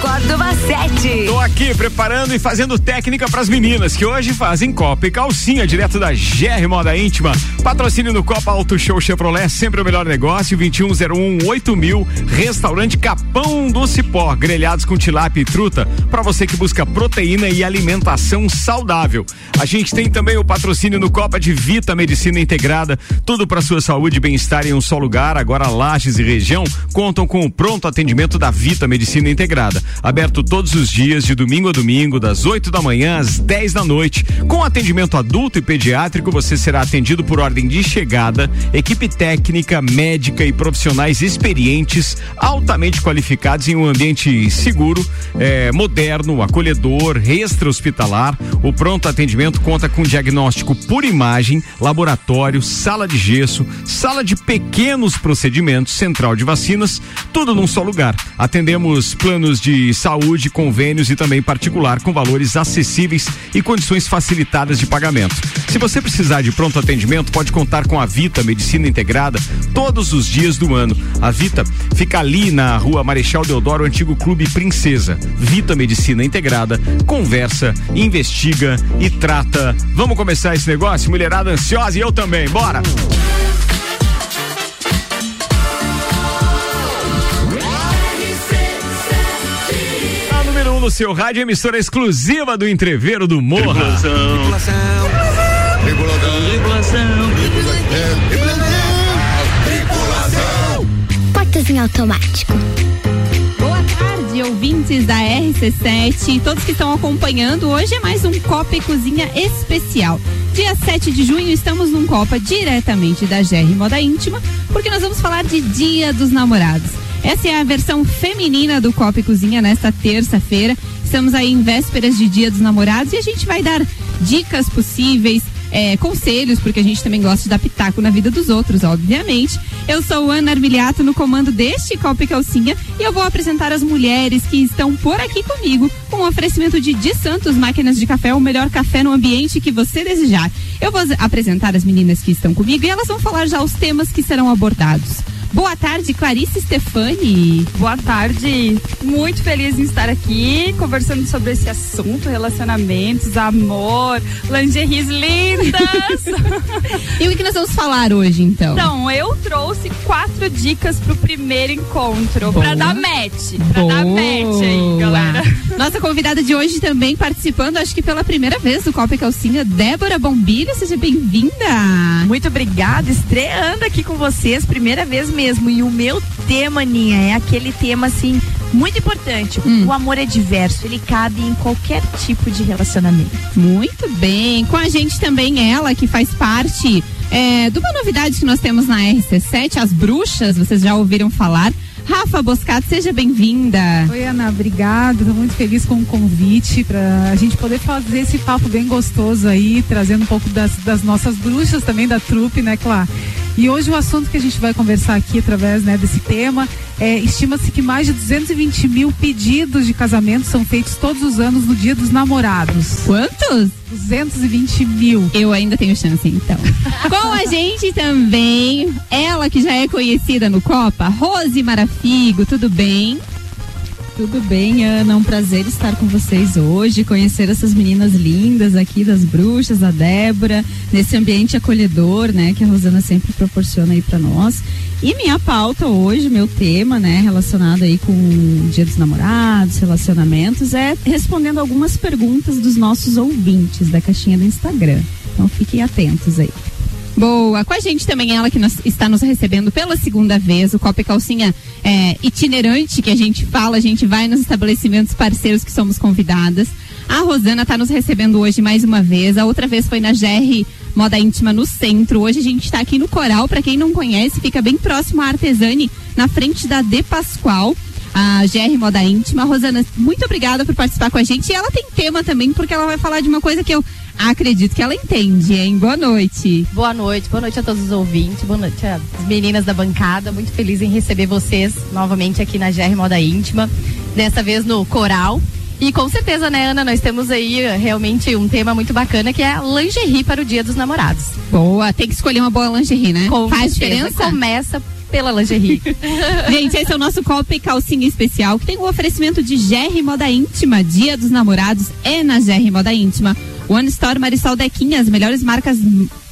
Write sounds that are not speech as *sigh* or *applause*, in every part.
Córdova 7. Tô aqui preparando e fazendo técnica pras meninas que hoje fazem Copa e calcinha direto da GR Moda Íntima. Patrocínio no Copa Auto Show Chevrolet, sempre o melhor negócio, 2101 8000, restaurante Capão do Cipó, grelhados com tilápia e truta, para você que busca proteína e alimentação saudável. A gente tem também o patrocínio no Copa de Vita Medicina Integrada, tudo para sua saúde e bem-estar em um só lugar. Agora Lages e região contam com o pronto atendimento da Vita Medicina Integrada, aberto todos os dias de domingo a domingo, das 8 da manhã às 10 da noite. Com atendimento adulto e pediátrico, você será atendido por ordem de chegada, equipe técnica, médica e profissionais experientes, altamente qualificados em um ambiente seguro, eh, moderno, acolhedor, extra-hospitalar. O pronto atendimento conta com diagnóstico por imagem, laboratório, sala de gesso, sala de pequenos procedimentos, central de vacinas, tudo num só lugar. Atendemos planos de saúde, convênios e também particular com valores acessíveis e condições facilitadas de pagamento. Se você precisar de pronto atendimento, pode contar com a Vita Medicina Integrada todos os dias do ano. A Vita fica ali na rua Marechal Deodoro, antigo Clube Princesa. Vita Medicina Integrada conversa, investiga e trata. Vamos começar esse negócio? Mulherada ansiosa e eu também. Bora! No seu rádio, emissora exclusiva do Entreveiro do Morra. Portas em automático. Boa tarde, ouvintes da RC7, todos que estão acompanhando. Hoje é mais um Copa e Cozinha especial. Dia 7 de junho estamos num Copa diretamente da GR Moda Íntima, porque nós vamos falar de Dia dos Namorados. Essa é a versão feminina do Copa e Cozinha nesta terça-feira. Estamos aí em vésperas de Dia dos Namorados e a gente vai dar dicas possíveis, é, conselhos, porque a gente também gosta de dar pitaco na vida dos outros, obviamente. Eu sou Ana Armiliato no comando deste Copa e Calcinha e eu vou apresentar as mulheres que estão por aqui comigo com o oferecimento de Di Santos Máquinas de Café, o melhor café no ambiente que você desejar. Eu vou apresentar as meninas que estão comigo e elas vão falar já os temas que serão abordados. Boa tarde, Clarice Stefani. Boa tarde, muito feliz em estar aqui conversando sobre esse assunto, relacionamentos, amor, lingeries lindas. *laughs* e o que nós vamos falar hoje, então? Então, eu trouxe quatro dicas pro primeiro encontro, Boa. pra dar match, pra Boa. dar match aí, galera. Nossa convidada de hoje também participando, acho que pela primeira vez do Copa e Calcinha, Débora Bombilho, seja bem-vinda. Muito obrigada, estreando aqui com vocês, primeira vez mesmo. E o meu tema, Ninha, é aquele tema assim muito importante. Hum. O amor é diverso, ele cabe em qualquer tipo de relacionamento. Muito bem. Com a gente também ela, que faz parte é, de uma novidade que nós temos na RC7, as bruxas, vocês já ouviram falar. Rafa Boscato, seja bem-vinda. Oi, Ana, obrigada. Estou muito feliz com o convite para a gente poder fazer esse papo bem gostoso aí, trazendo um pouco das, das nossas bruxas também da trupe, né, Clá? E hoje o assunto que a gente vai conversar aqui através né, desse tema é estima-se que mais de 220 mil pedidos de casamento são feitos todos os anos no Dia dos Namorados. Quantos? 220 mil. Eu ainda tenho chance, então. *laughs* Com a gente também, ela que já é conhecida no Copa, Rose Marafigo, tudo bem? Tudo bem, Ana? Um prazer estar com vocês hoje, conhecer essas meninas lindas aqui das bruxas, a Débora, nesse ambiente acolhedor, né, que a Rosana sempre proporciona aí para nós. E minha pauta hoje, meu tema, né, relacionado aí com o Dia dos Namorados, relacionamentos, é respondendo algumas perguntas dos nossos ouvintes da caixinha do Instagram. Então fiquem atentos aí. Boa, com a gente também ela que nos, está nos recebendo pela segunda vez, o Copa e Calcinha é, itinerante que a gente fala, a gente vai nos estabelecimentos parceiros que somos convidadas. A Rosana está nos recebendo hoje mais uma vez, a outra vez foi na GR Moda Íntima no centro. Hoje a gente está aqui no Coral, para quem não conhece, fica bem próximo à Artesani, na frente da De Pascoal a GR Moda Íntima. Rosana, muito obrigada por participar com a gente. E ela tem tema também, porque ela vai falar de uma coisa que eu acredito que ela entende, hein? Boa noite. Boa noite, boa noite a todos os ouvintes, boa noite às meninas da bancada. Muito feliz em receber vocês novamente aqui na GR Moda Íntima, dessa vez no Coral. E com certeza, né, Ana, nós temos aí eh, realmente um tema muito bacana que é a lingerie para o Dia dos Namorados. Boa, tem que escolher uma boa lingerie, né? Com Faz certeza. diferença? Começa pela lingerie. *laughs* Gente, esse é o nosso Copa e Calcinha Especial, que tem o um oferecimento de GR Moda Íntima. Dia dos Namorados é na GR Moda Íntima. One Store Marisol Dequinha, as melhores marcas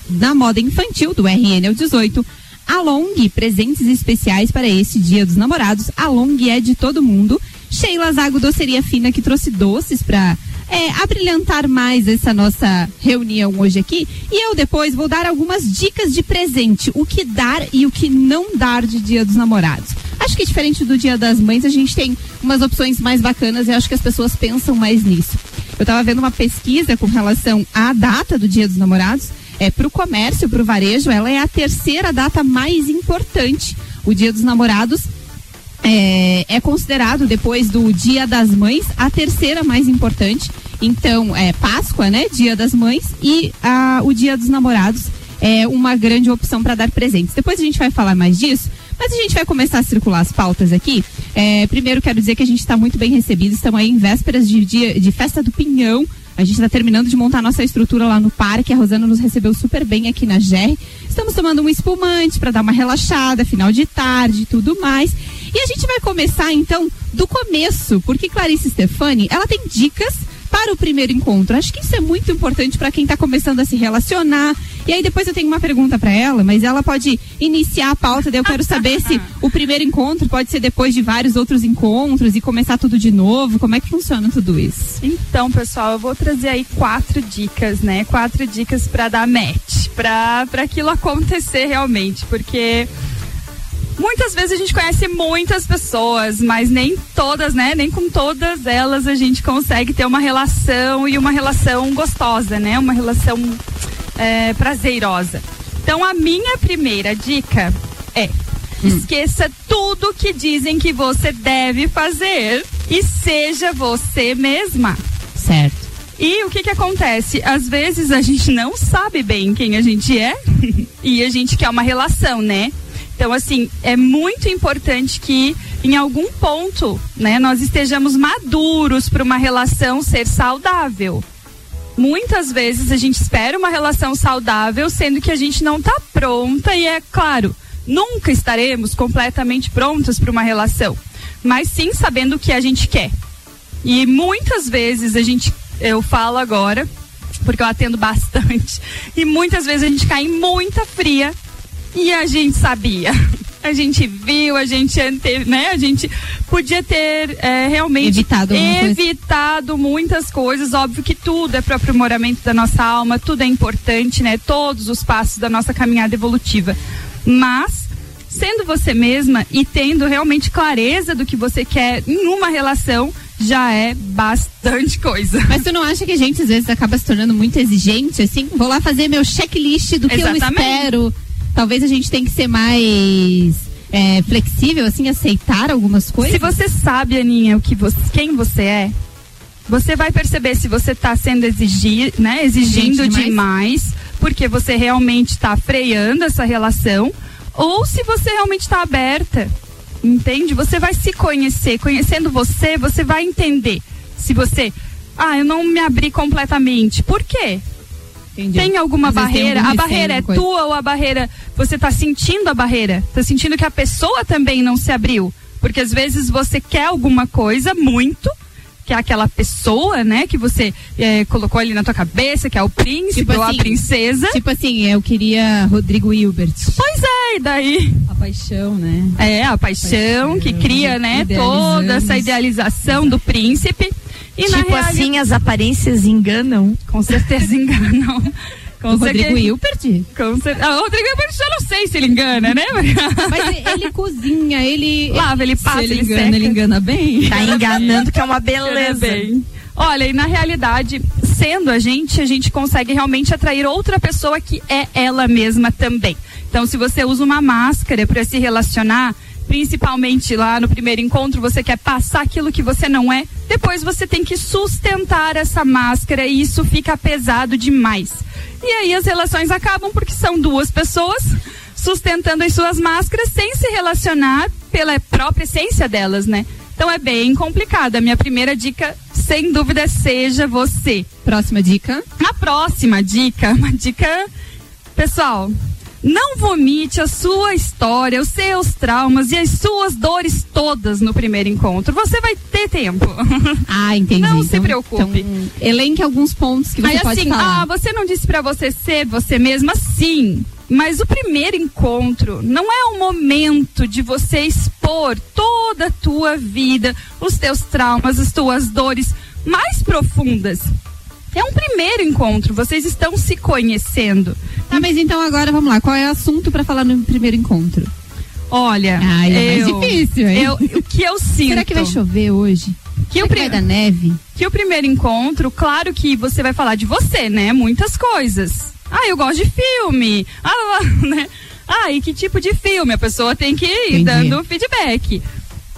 da moda infantil, do RN ao 18. A Long, presentes especiais para esse Dia dos Namorados. A Long é de todo mundo. Sheila Zago Doceria Fina, que trouxe doces para é, abrilhantar mais essa nossa reunião hoje aqui. E eu depois vou dar algumas dicas de presente, o que dar e o que não dar de Dia dos Namorados. Acho que diferente do Dia das Mães, a gente tem umas opções mais bacanas e acho que as pessoas pensam mais nisso. Eu estava vendo uma pesquisa com relação à data do Dia dos Namorados. É, para o comércio, para o varejo, ela é a terceira data mais importante. O Dia dos Namorados é, é, considerado, depois do Dia das Mães, a terceira mais importante. Então, é Páscoa, né? Dia das Mães e a, o Dia dos Namorados é uma grande opção para dar presentes. Depois a gente vai falar mais disso, mas a gente vai começar a circular as pautas aqui. É, primeiro, quero dizer que a gente está muito bem recebido. Estamos aí em vésperas de, dia, de festa do Pinhão. A gente está terminando de montar nossa estrutura lá no parque. A Rosana nos recebeu super bem aqui na GR. Estamos tomando um espumante para dar uma relaxada, final de tarde e tudo mais. E a gente vai começar então do começo, porque Clarice Stefani, ela tem dicas para o primeiro encontro. Acho que isso é muito importante para quem está começando a se relacionar. E aí depois eu tenho uma pergunta para ela, mas ela pode iniciar a pauta. Daí eu quero saber se o primeiro encontro pode ser depois de vários outros encontros e começar tudo de novo. Como é que funciona tudo isso? Então, pessoal, eu vou trazer aí quatro dicas, né? Quatro dicas para dar match, para aquilo acontecer realmente, porque Muitas vezes a gente conhece muitas pessoas, mas nem todas, né? Nem com todas elas a gente consegue ter uma relação e uma relação gostosa, né? Uma relação é, prazerosa. Então a minha primeira dica é hum. esqueça tudo que dizem que você deve fazer e seja você mesma. Certo. E o que que acontece? Às vezes a gente não sabe bem quem a gente é *laughs* e a gente quer uma relação, né? Então, assim, é muito importante que em algum ponto, né, nós estejamos maduros para uma relação ser saudável. Muitas vezes a gente espera uma relação saudável, sendo que a gente não está pronta e é claro, nunca estaremos completamente prontas para uma relação, mas sim sabendo o que a gente quer. E muitas vezes a gente, eu falo agora, porque eu atendo *laughs* bastante, e muitas vezes a gente cai em muita fria e a gente sabia. A gente viu, a gente ante, né? A gente podia ter é, realmente evitado, evitado muitas coisas. Óbvio que tudo é para o aprimoramento da nossa alma, tudo é importante, né? Todos os passos da nossa caminhada evolutiva. Mas sendo você mesma e tendo realmente clareza do que você quer em uma relação, já é bastante coisa. Mas tu não acha que a gente às vezes acaba se tornando muito exigente, assim? Vou lá fazer meu checklist do que Exatamente. eu espero talvez a gente tenha que ser mais é, flexível, assim, aceitar algumas coisas? Se você sabe, Aninha, o que você, quem você é, você vai perceber se você está sendo exigir, né, exigindo demais. demais, porque você realmente está freando essa relação, ou se você realmente está aberta. Entende? Você vai se conhecer. Conhecendo você, você vai entender. Se você. Ah, eu não me abri completamente. Por quê? Entendi. Tem alguma barreira? Tem a barreira é coisa. tua ou a barreira. Você está sentindo a barreira? Está sentindo que a pessoa também não se abriu? Porque às vezes você quer alguma coisa muito, que é aquela pessoa, né, que você é, colocou ali na tua cabeça, que é o príncipe tipo ou assim, a princesa. Tipo assim, eu queria Rodrigo Hilbert. Pois é, e daí? A paixão, né? É, a paixão, paixão que cria, né, toda essa idealização Exato. do príncipe. E tipo assim, as aparências enganam? Com certeza *laughs* enganam. Com o Rodrigo Hilbert? Com cer... ah, o Rodrigo Hilbert eu não sei se ele engana, né? *laughs* Mas ele cozinha, ele. Lava, ele passa, ele, ele engana, seca. ele engana bem. Tá enganando que é uma beleza. Olha, e na realidade, sendo a gente, a gente consegue realmente atrair outra pessoa que é ela mesma também. Então, se você usa uma máscara para se relacionar, principalmente lá no primeiro encontro, você quer passar aquilo que você não é, depois você tem que sustentar essa máscara e isso fica pesado demais. E aí as relações acabam porque são duas pessoas sustentando as suas máscaras sem se relacionar pela própria essência delas, né? Então é bem complicado. A minha primeira dica, sem dúvida, seja você. Próxima dica? A próxima dica, *laughs* uma dica, pessoal, Não vomite a sua história, os seus traumas e as suas dores todas no primeiro encontro. Você vai ter tempo. *laughs* Ah, entendi. Não se Então- preocupe. então, elenque alguns pontos que você Aí pode assim, falar. ah, você não disse pra você ser você mesma? Sim. Mas o primeiro encontro não é o momento de você expor toda a tua vida, os teus traumas, as tuas dores mais profundas. É um primeiro encontro, vocês estão se conhecendo. Tá, mas então agora vamos lá. Qual é o assunto pra falar no primeiro encontro? Olha, Ai, é mais eu, difícil, hein? eu- o que eu sinto. *laughs* Será que vai chover hoje? Que Será o que pri- vai dar neve? que o primeiro encontro, claro que você vai falar de você, né? Muitas coisas. Ah, eu gosto de filme. Ah, *laughs* né? Ah, e que tipo de filme? A pessoa tem que ir Entendi. dando feedback.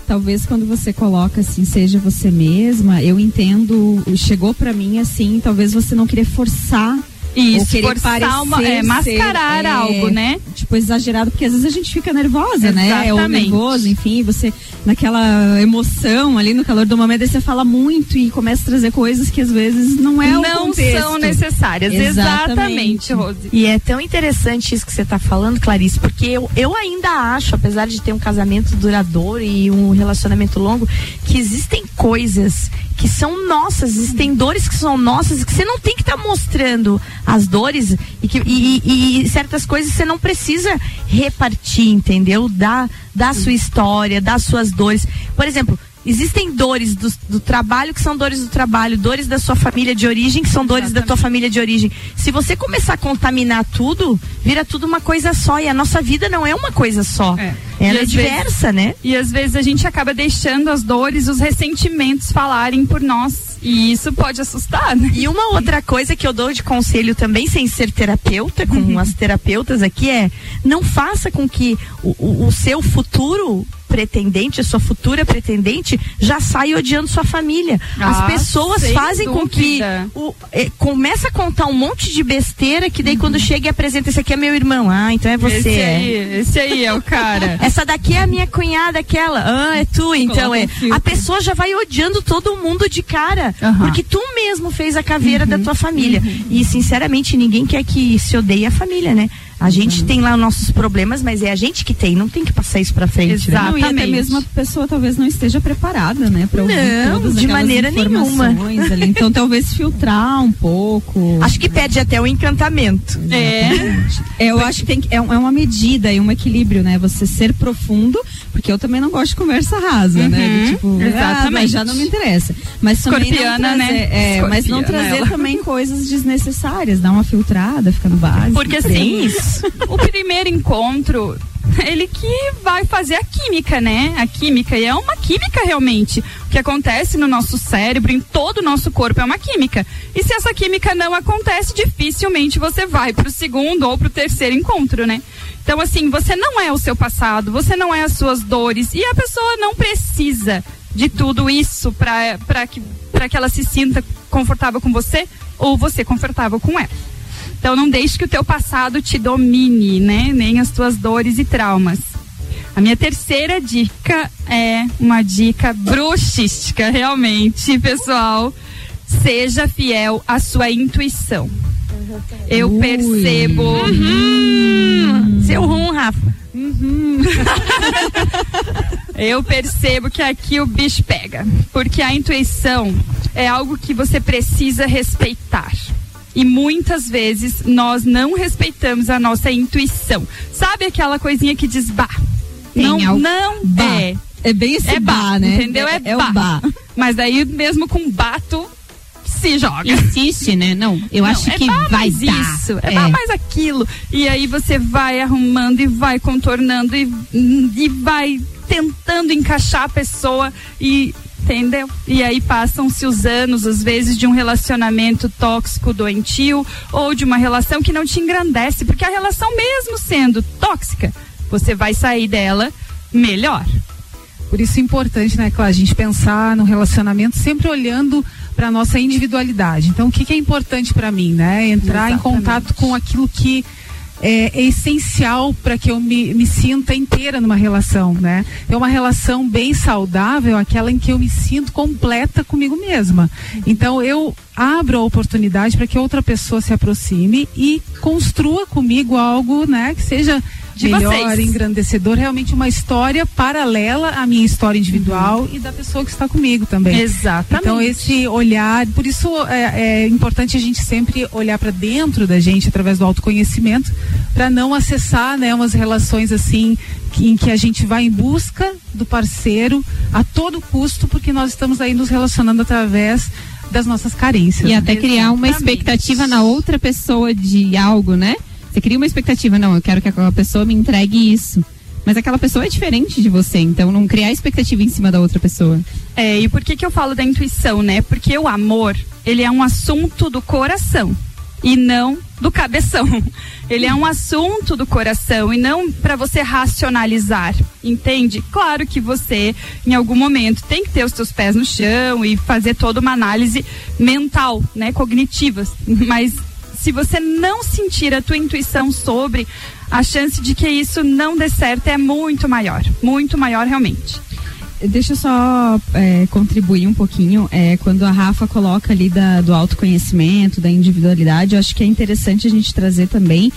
Talvez quando você coloca assim, seja você mesma, eu entendo, chegou pra mim assim, talvez você não querer forçar Isso, querer forçar parecer uma- é, mascarar ser, é, algo, né? Tipo, exagerado, porque às vezes a gente fica nervosa, né? Ou Exatamente. nervoso, enfim, você naquela emoção ali no calor do momento, aí você fala muito e começa a trazer coisas que às vezes não é o não são necessárias. Exatamente. Exatamente, Rose. E é tão interessante isso que você está falando, Clarice, porque eu, eu ainda acho, apesar de ter um casamento duradouro e um relacionamento longo, que existem coisas que são nossas, existem dores que são nossas, que você não tem que estar mostrando as dores e, que, e, e- e certas coisas você não precisa repartir, entendeu? Da, da sua história, das suas dores. Por exemplo, Existem dores do, do trabalho que são dores do trabalho, dores da sua família de origem que são dores da tua família de origem. Se você começar a contaminar tudo, vira tudo uma coisa só. E a nossa vida não é uma coisa só. É. Ela é diversa, né? E às vezes a gente acaba deixando as dores, os ressentimentos falarem por nós. E isso pode assustar, né? E uma outra coisa que eu dou de conselho também, sem ser terapeuta, com as terapeutas aqui, é não faça com que o, o- o seu futuro pretendente, a sua futura pretendente, já saia odiando sua família. As Ah, pessoas sem fazem com que dúvida. o, é, começa a contar um monte de besteira que daí quando chega e apresenta esse aqui é meu irmão. Ah, então é você. Esse aí, esse aí é o cara. *laughs* Essa daqui é a minha cunhada, aquela. Ah, é tu, então Coloca é. um. A pessoa já vai odiando todo mundo de cara. Aham. Porque tu mesmo fez a caveira da tua família. E, sinceramente, ninguém quer que se odeie a família, né? A gente tem lá os nossos problemas, mas é a gente que tem, não tem que passar isso pra frente. né? Exato. Não, e até Exatamente. mesmo a pessoa talvez não esteja preparada, né? Pra ouvir Não, todas de maneira nenhuma. Ali. Então talvez filtrar um pouco. Acho que perde até o encantamento. É. É, eu acho que tem que, é, é uma medida e um equilíbrio, né? Você ser profundo, porque eu também não gosto de conversa rasa, né? Do tipo, ah, exatamente. mas já não me interessa. Mas Escorpiana, não trazer, né? é, mas não trazer ela. também coisas desnecessárias, dar uma filtrada, fica no básico. Porque assim, o primeiro encontro, ele que vai fazer a química, né? A química. E é uma química realmente. O que acontece no nosso cérebro, em todo o nosso corpo, é uma química. E se essa química não acontece, dificilmente você vai pro segundo ou pro terceiro encontro, né? Então, assim, você não é o seu passado, você não é as suas dores. E a pessoa não precisa de tudo isso para que, que ela se sinta confortável com você ou você confortável com ela. Então não deixe que o teu passado te domine, né? Nem as tuas dores e traumas. A minha terceira dica é uma dica bruxística, realmente, pessoal. Seja fiel à sua intuição. Eu Ui. percebo. Hum, seu rum, Rafa. *laughs* Eu percebo que aqui o bicho pega. Porque a intuição é algo que você precisa respeitar. E muitas vezes nós não respeitamos a nossa intuição. Sabe aquela coisinha que diz bah? Tem não, algo- não Bah. é. É bem esse É bar, bah, né? entendeu? É, é bah. o bar. *laughs* Mas daí mesmo com bato se joga. Insiste, né? Não, eu Não, acho é que bah vai mais dar. isso, é, bah mais aquilo. E aí você vai arrumando e vai contornando e, e vai tentando encaixar a pessoa e entendeu? E aí passam-se os anos, às vezes, de um relacionamento tóxico, doentio, ou de uma relação que não te engrandece, porque a relação, mesmo sendo tóxica, você vai sair dela melhor. Por isso é importante, né, Clara, a gente pensar no relacionamento sempre olhando para nossa individualidade. Então, o que, que é importante para mim, né? Entrar em Exatamente. contato com aquilo que é, é essencial para que eu me, me sinta inteira numa relação, né? É uma relação bem saudável, aquela em que eu me sinto completa comigo mesma. Então eu abro a oportunidade para que outra pessoa se aproxime e construa comigo algo, né, que seja De melhor, vocês. engrandecedor, realmente uma história paralela à minha história individual e da pessoa que está comigo também. Exatamente. Então esse olhar, por isso é, é importante a gente sempre olhar para dentro da gente através do autoconhecimento, para não acessar, né, umas relações assim que- em que a gente vai em busca do parceiro a todo custo, porque nós estamos aí nos relacionando através das nossas carências. E até criar uma Exatamente. expectativa na outra pessoa de algo, né? Você cria uma expectativa, não, eu quero que aquela pessoa me entregue isso. Mas aquela pessoa é diferente de você, então não criar expectativa em cima da outra pessoa. É, e por que que eu falo da intuição, né? Porque o amor, ele é um assunto do coração e não do cabeção. *laughs* Ele é um assunto do coração e não para você racionalizar, entende? Claro que você, em algum momento, tem que ter os seus pés no chão e fazer toda uma análise mental, né, cognitiva, *laughs* mas se você não sentir a tua intuição sobre a chance de que isso não dê certo é muito maior, muito maior realmente. Deixa eu só é, contribuir um pouquinho. É, quando a Rafa coloca ali da- do autoconhecimento, da individualidade, eu acho que é interessante a gente trazer também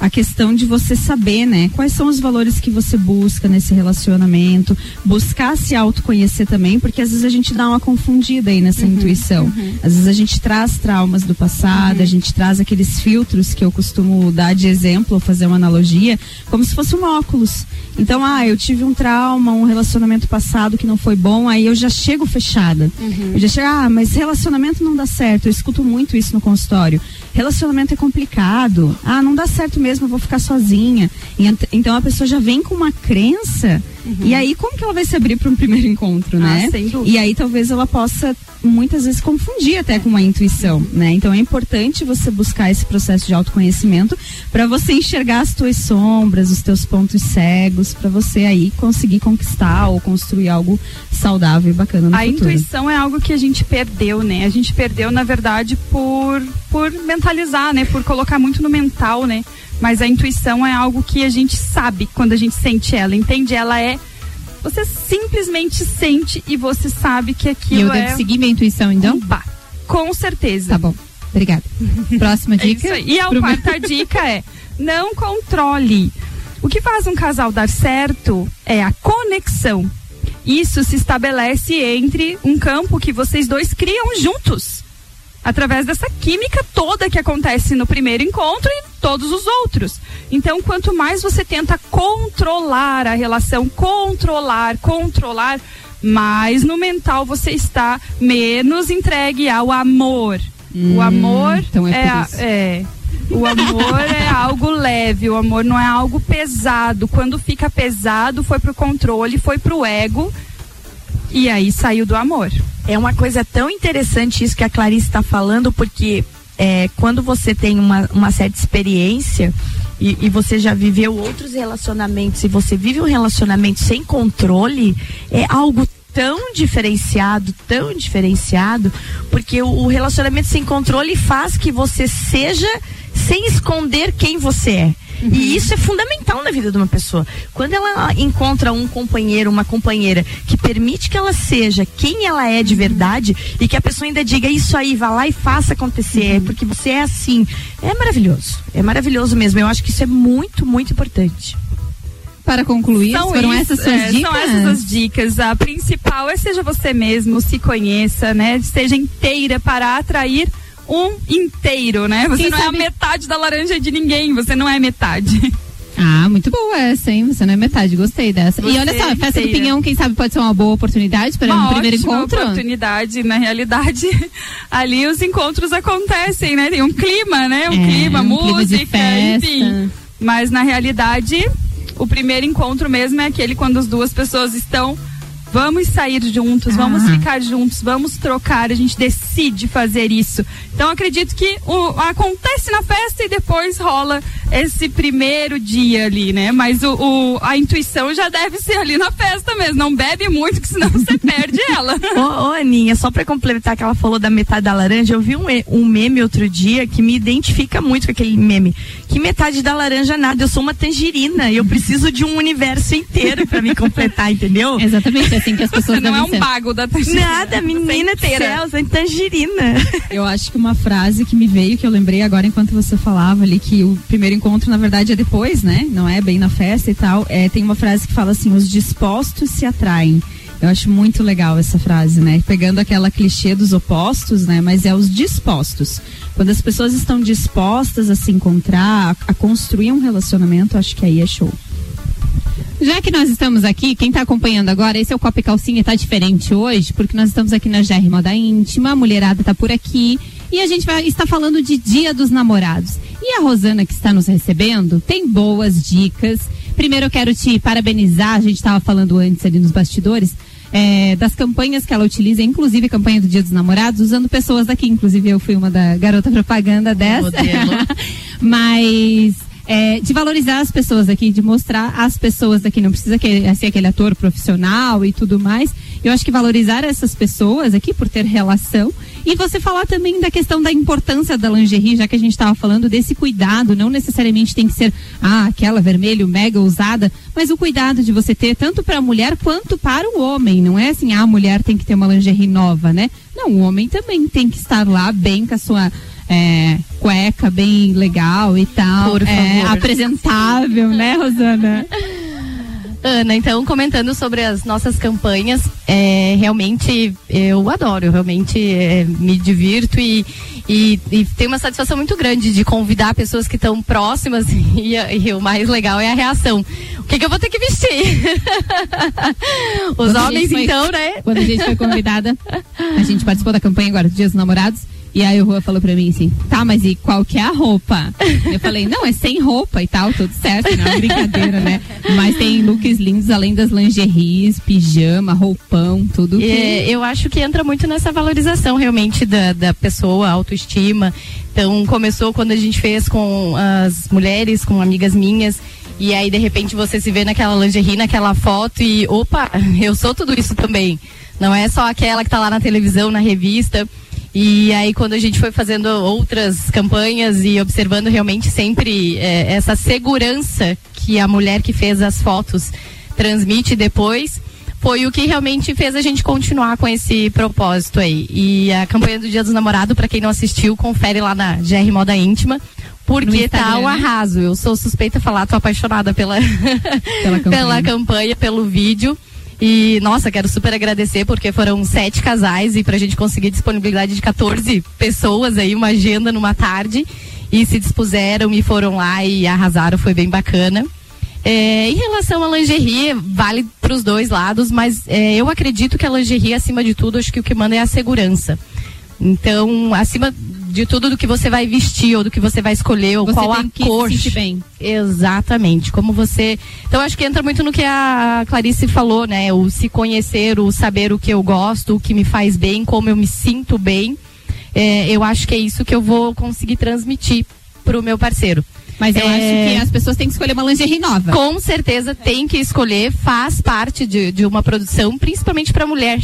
a questão de você saber, né? Quais são os valores que você busca nesse relacionamento, buscar se autoconhecer também, porque às vezes a gente dá uma confundida aí nessa intuição. Às vezes a gente traz traumas do passado, a gente traz aqueles filtros que eu costumo dar de exemplo, ou fazer uma analogia, como se fosse um óculos. Então, ah, eu tive um trauma, um relacionamento passado que não foi bom, aí eu já chego fechada. Eu já chego, ah, mas relacionamento não dá certo. Eu escuto muito isso no consultório. Relacionamento é complicado. Ah, não dá certo mesmo, eu vou ficar sozinha. E ent- então a pessoa já vem com uma crença. E aí, como que ela vai se abrir para um primeiro encontro, né? Ah, sem dúvida. E aí talvez ela possa muitas vezes confundir até com uma intuição, né? Então é importante você buscar esse processo de autoconhecimento para você enxergar as tuas sombras, os teus pontos cegos, para você aí conseguir conquistar ou construir algo saudável e bacana no a futuro. intuição é algo que a gente perdeu, né? A gente perdeu, na verdade, por, por mentalizar, né? Por colocar muito no mental, né? Mas a intuição é algo que a gente sabe quando a gente sente ela, entende? Ela é. Você simplesmente sente e você sabe que E aquilo eu é. devo seguir minha intuição, então? Bah, com certeza. Tá bom. Obrigada. *laughs* Próxima É dica. isso aí. E a quarta dica é: não controle. O que faz um casal dar certo é a conexão. Isso se estabelece entre um campo que vocês dois criam juntos. Através dessa química toda que acontece no primeiro encontro e todos os outros. Então, quanto mais você tenta controlar a relação, controlar, controlar, mais no mental você está, menos entregue ao amor. o amor então é isso. é. O amor é algo leve, o amor não é algo pesado. Quando fica pesado, foi pro controle, foi pro ego. E aí saiu do amor. É uma coisa tão interessante isso que a Clarice está falando, porque é, quando você tem uma, uma certa experiência e, e você já viveu outros relacionamentos e você vive um relacionamento sem controle, é algo tão diferenciado, tão diferenciado, porque o, relacionamento sem controle faz que você seja sem esconder quem você é. E isso é fundamental na vida de uma pessoa. Quando ela encontra um companheiro, uma companheira que permite que ela seja quem ela é de verdade e que a pessoa ainda diga isso aí, vá lá e faça acontecer, porque você é assim. É maravilhoso. É maravilhoso mesmo. Eu acho que isso é muito, muito importante. Para concluir, foram isso, essas suas é, dicas? São essas as dicas. A principal é seja você mesmo, se conheça, né? Seja inteira para atrair um inteiro, né? Você Quem não sabe- é a metade da laranja de ninguém, você não é metade. Ah, muito boa essa, hein? Você não é metade, gostei dessa. e Você olha só, a festa do. Pinhão, quem sabe pode ser uma boa oportunidade para Uma um primeiro encontro? oportunidade, na realidade, *laughs* ali os encontros acontecem, né? Tem um clima, né? Um É, clima, um clima música, festa. enfim. Mas na realidade, o primeiro encontro mesmo é aquele quando as duas pessoas estão vamos sair juntos, vamos ficar juntos, vamos trocar, a gente decide fazer isso. Então acredito que o, acontece na festa e depois rola esse primeiro dia ali, né? Mas o, o, a intuição já deve ser ali na festa mesmo. Não bebe muito, que senão você *laughs* perde ela. Ô, ô, Aninha, só pra complementar que ela falou da metade da laranja, eu vi um, um meme outro dia que me identifica muito com aquele meme. Que metade da laranja nada, eu sou uma tangerina e eu preciso de um universo inteiro pra me completar, entendeu? Exatamente assim que as pessoas Não é um ser. bago da tangerina. Nada, menina do inteira. céu, sou tangerina. Eu acho que uma frase que me veio, que eu lembrei agora enquanto você falava ali, que o primeiro encontro, na verdade, é depois, né? Não é bem na festa e tal. É, tem uma frase que fala assim: os dispostos se atraem. Eu acho muito legal essa frase, né? Pegando aquela clichê dos opostos, né? Mas é os dispostos. Quando as pessoas estão dispostas a se encontrar, a, a construir um relacionamento, acho que aí é show. Já que nós estamos aqui, quem está acompanhando agora, esse é o Copa e Calcinha, tá diferente hoje, porque nós estamos aqui na GR Moda Íntima, a mulherada tá por aqui e a gente vai estar falando de Dia dos Namorados. E a Rosana que está nos recebendo tem boas dicas. Primeiro eu quero te parabenizar, a gente estava falando antes ali nos bastidores, é, das campanhas que ela utiliza, inclusive a campanha do Dia dos Namorados, usando pessoas daqui. Inclusive eu fui uma da garota propaganda dessa. *laughs* Mas é, de valorizar as pessoas aqui, de mostrar as pessoas daqui, não precisa que, ser aquele ator profissional e tudo mais. Eu acho que valorizar essas pessoas aqui por ter relação e você falar também da questão da importância da lingerie, já que a gente estava falando desse cuidado, não necessariamente tem que ser ah, aquela vermelho mega usada, mas o cuidado de você ter tanto para a mulher quanto para o homem, não é assim, ah, a mulher tem que ter uma lingerie nova, né? Não, o homem também tem que estar lá bem com a sua é, cueca bem legal e tal. Por é, apresentável, né, Rosana? *laughs* Ana, então comentando sobre as nossas campanhas, é, realmente eu adoro, realmente é, me divirto e, e, e tenho uma satisfação muito grande de convidar pessoas que estão próximas *laughs* e, e o mais legal é a reação. O que, que eu vou ter que vestir? *laughs* Os Quando homens, foi- então, né? Quando a gente foi convidada, a gente participou da campanha agora do Dia dos Namorados. E aí o Rua falou pra mim assim, tá, mas e qual que é a roupa? Eu falei, não, é sem roupa e tal, tudo certo, não é brincadeira, né? Mas tem looks lindos, além das lingeries, pijama, roupão, tudo que... É, eu acho que entra muito nessa valorização realmente da, da pessoa, autoestima. Então começou quando a gente fez com as mulheres, com amigas minhas. E aí, de repente, você se vê naquela lingerie, naquela foto e, opa, *laughs* eu sou tudo isso também. Não é só aquela que tá lá na televisão, na revista. E aí, quando a gente foi fazendo outras campanhas e observando realmente sempre eh, essa segurança que a mulher que fez as fotos transmite depois, foi o que realmente fez a gente continuar com esse propósito aí. E a campanha do Dia dos Namorados, para quem não assistiu, confere lá na GR Moda Íntima. Porque tá um né? arraso. Eu sou suspeita a falar, tô apaixonada pela, *laughs* Pela campanha. pela campanha, pelo vídeo. E, nossa, quero super agradecer porque foram sete casais e pra gente conseguir disponibilidade de 14 pessoas aí, uma agenda numa tarde. E se dispuseram e foram lá e arrasaram, foi bem bacana. É, em relação à lingerie, vale para os dois lados, mas é, eu acredito que a lingerie, acima de tudo, acho que o que manda é a segurança. Então, acima de tudo do que você vai vestir ou do que você vai escolher ou Você qual tem a que cor. se bem. Exatamente. Como você. Então acho que entra muito no que a Clarice falou, né? O se conhecer, o saber o que eu gosto, o que me faz bem, como eu me sinto bem. É, eu acho que é isso que eu vou conseguir transmitir pro meu parceiro. Mas eu É. acho que as pessoas têm que escolher uma lingerie nova. Com certeza tem que escolher, faz parte de, de uma produção, principalmente para mulher.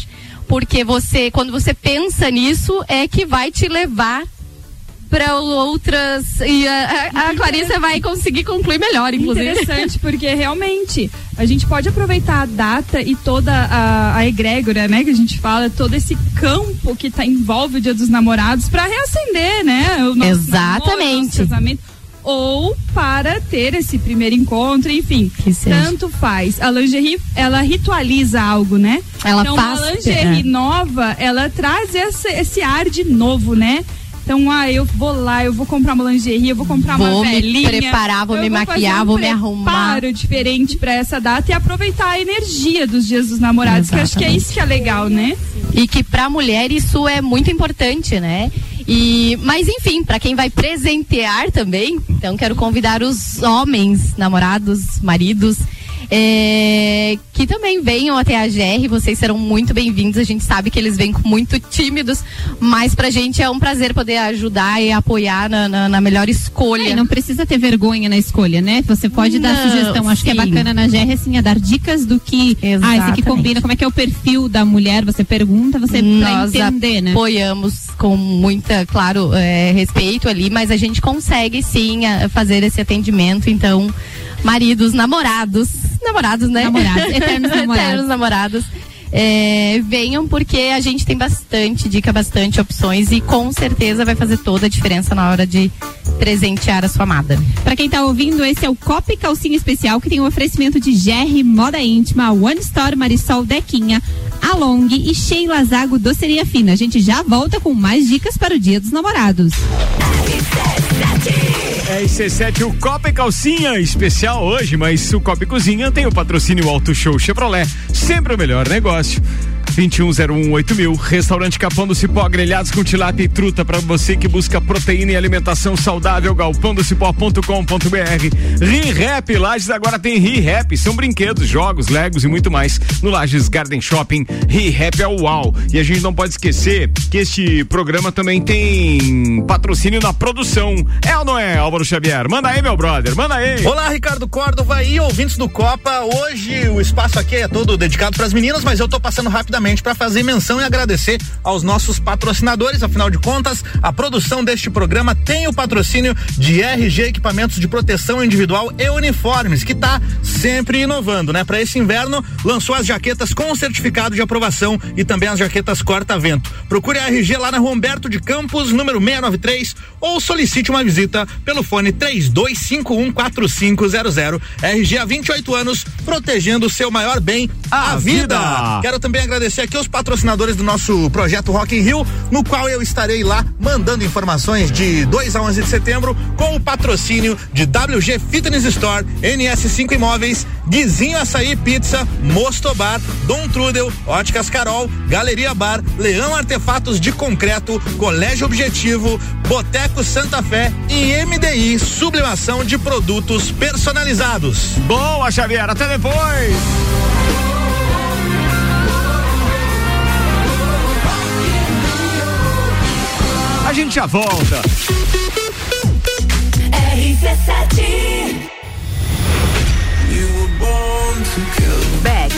Porque você, quando você pensa nisso, é que vai te levar para outras. E a, a, a Clarissa vai conseguir concluir melhor, inclusive. Interessante, porque realmente a gente pode aproveitar a data e toda a, a egrégora, né, que a gente fala, todo esse campo que tá, envolve o Dia dos Namorados para reacender, né? O nosso Exatamente. namoro, casamento, ou para ter esse primeiro encontro, enfim. Que seja. Tanto faz. A lingerie, ela ritualiza algo, né? Ela então, faz- a lingerie é. nova, ela traz esse, esse ar de novo, né? Então, ah, eu vou lá, eu vou comprar uma lingerie, eu vou comprar Vou uma me velhinha. preparar, vou me fazer maquiar, um vou me arrumar. diferente para essa data e aproveitar a energia dos dias dos namorados, que eu acho que é isso que é legal, né? E que pra mulher isso é muito importante, né? E, mas enfim, pra quem vai presentear também, então quero convidar os homens, namorados, maridos, é, que também venham até a GR, vocês serão muito bem-vindos. A gente sabe que eles vêm muito tímidos, mas pra gente é um prazer poder ajudar e apoiar na, na, na melhor escolha. É, não precisa ter vergonha na escolha, né? Você pode dar Não, sugestão. Acho que é sim. bacana na GR, assim, é dar dicas do que. Ah, esse aqui Exatamente. combina, como é que é o perfil da mulher, você pergunta, você Nós entender, né? apoiamos com muita, claro, é, respeito ali, mas a gente consegue sim a- fazer esse atendimento. Então, maridos, namorados, namorados, né? Namorados, eternos *laughs* namorados. Eternos namorados. é, venham porque a gente tem bastante dica, bastante opções e com certeza vai fazer toda a diferença na hora de presentear a sua amada. Pra quem tá ouvindo, esse é o Copa e Calcinha Especial, que tem um oferecimento de GR Moda Íntima, One Store Marisol Dequinha, Along e Sheila Zago Doceria Fina. A gente já volta com mais dicas para o Dia dos Namorados. É IC7, o Copa e Calcinha especial hoje, mas o Copa e Cozinha tem o patrocínio Auto Show Chevrolet, sempre o melhor negócio. 21018000, mil, restaurante Capão do Cipó, grelhados com tilápia e truta para você que busca proteína e alimentação saudável, galpãodocipó.com.br. ReHap, Lages agora tem ReHap, são brinquedos, jogos, legos e muito mais no Lages Garden Shopping. ReHap é o UAU. E a gente não pode esquecer que este programa também tem patrocínio na produção. É ou não é, Álvaro Xavier? Manda aí, meu brother, manda aí. Olá, Ricardo Córdova e ouvintes do Copa. Hoje o espaço aqui é todo dedicado para as meninas, mas eu tô passando rapidamente para fazer menção e agradecer aos nossos patrocinadores. Afinal de contas, a produção deste programa tem o patrocínio de RG Equipamentos de Proteção Individual e Uniformes, que tá sempre inovando, né? Para esse inverno, lançou as jaquetas com certificado de aprovação e também as jaquetas corta-vento. Procure a RG lá na Rua Humberto de Campos, número 693, ou solicite uma visita pelo fone 32514500. RG há 28 anos, protegendo o seu maior bem, a, A vida. vida. Quero também agradecer aqui os patrocinadores do nosso projeto Rock in Rio, no qual eu estarei lá mandando informações de 2 a 11 de setembro com o patrocínio de WG Fitness Store, NS5 Imóveis, Guizinho Açaí Pizza, Mosto Bar, Dom Trudel, Óticas Carol, Galeria Bar, Leão Artefatos de Concreto, Colégio Objetivo, Boteco Santa Fé e MDI Sublimação de Produtos Personalizados. Boa, Xavier, até depois. A gente já volta. Bex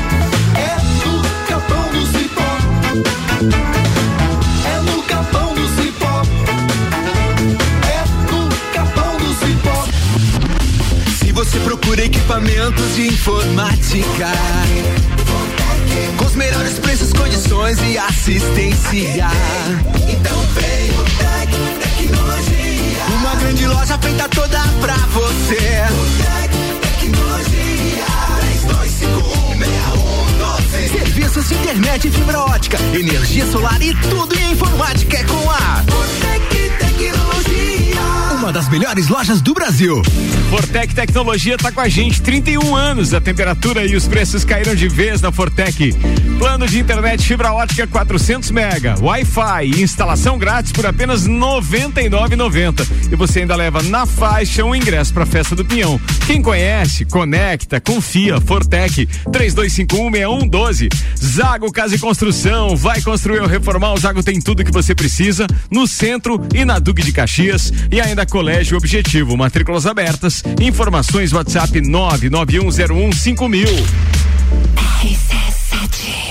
Procura equipamentos de informática, com os melhores preços, condições e assistência. Então vem o Tec Tecnologia. Uma grande loja feita toda pra você. O Tec Tecnologia 32516112. Serviços de internet fibra ótica, energia solar e tudo em informática é com a Fortec Tecnologia. Uma das melhores lojas do Brasil. Fortec Tecnologia está com a gente, 31 anos. A temperatura e os preços caíram de vez na Fortec. Plano de internet fibra ótica 400 mega, Wi-Fi e instalação grátis por apenas 99,90. E você ainda leva na faixa um ingresso para a festa do Pinhão. Quem conhece, conecta, confia. Fortec 32516112. Zago Casa e Construção. Vai construir ou reformar? O Zago tem tudo que você precisa no centro e na Duque de Caxias e ainda Colégio Objetivo. Matrículas abertas. Informações WhatsApp 991015000. RC7.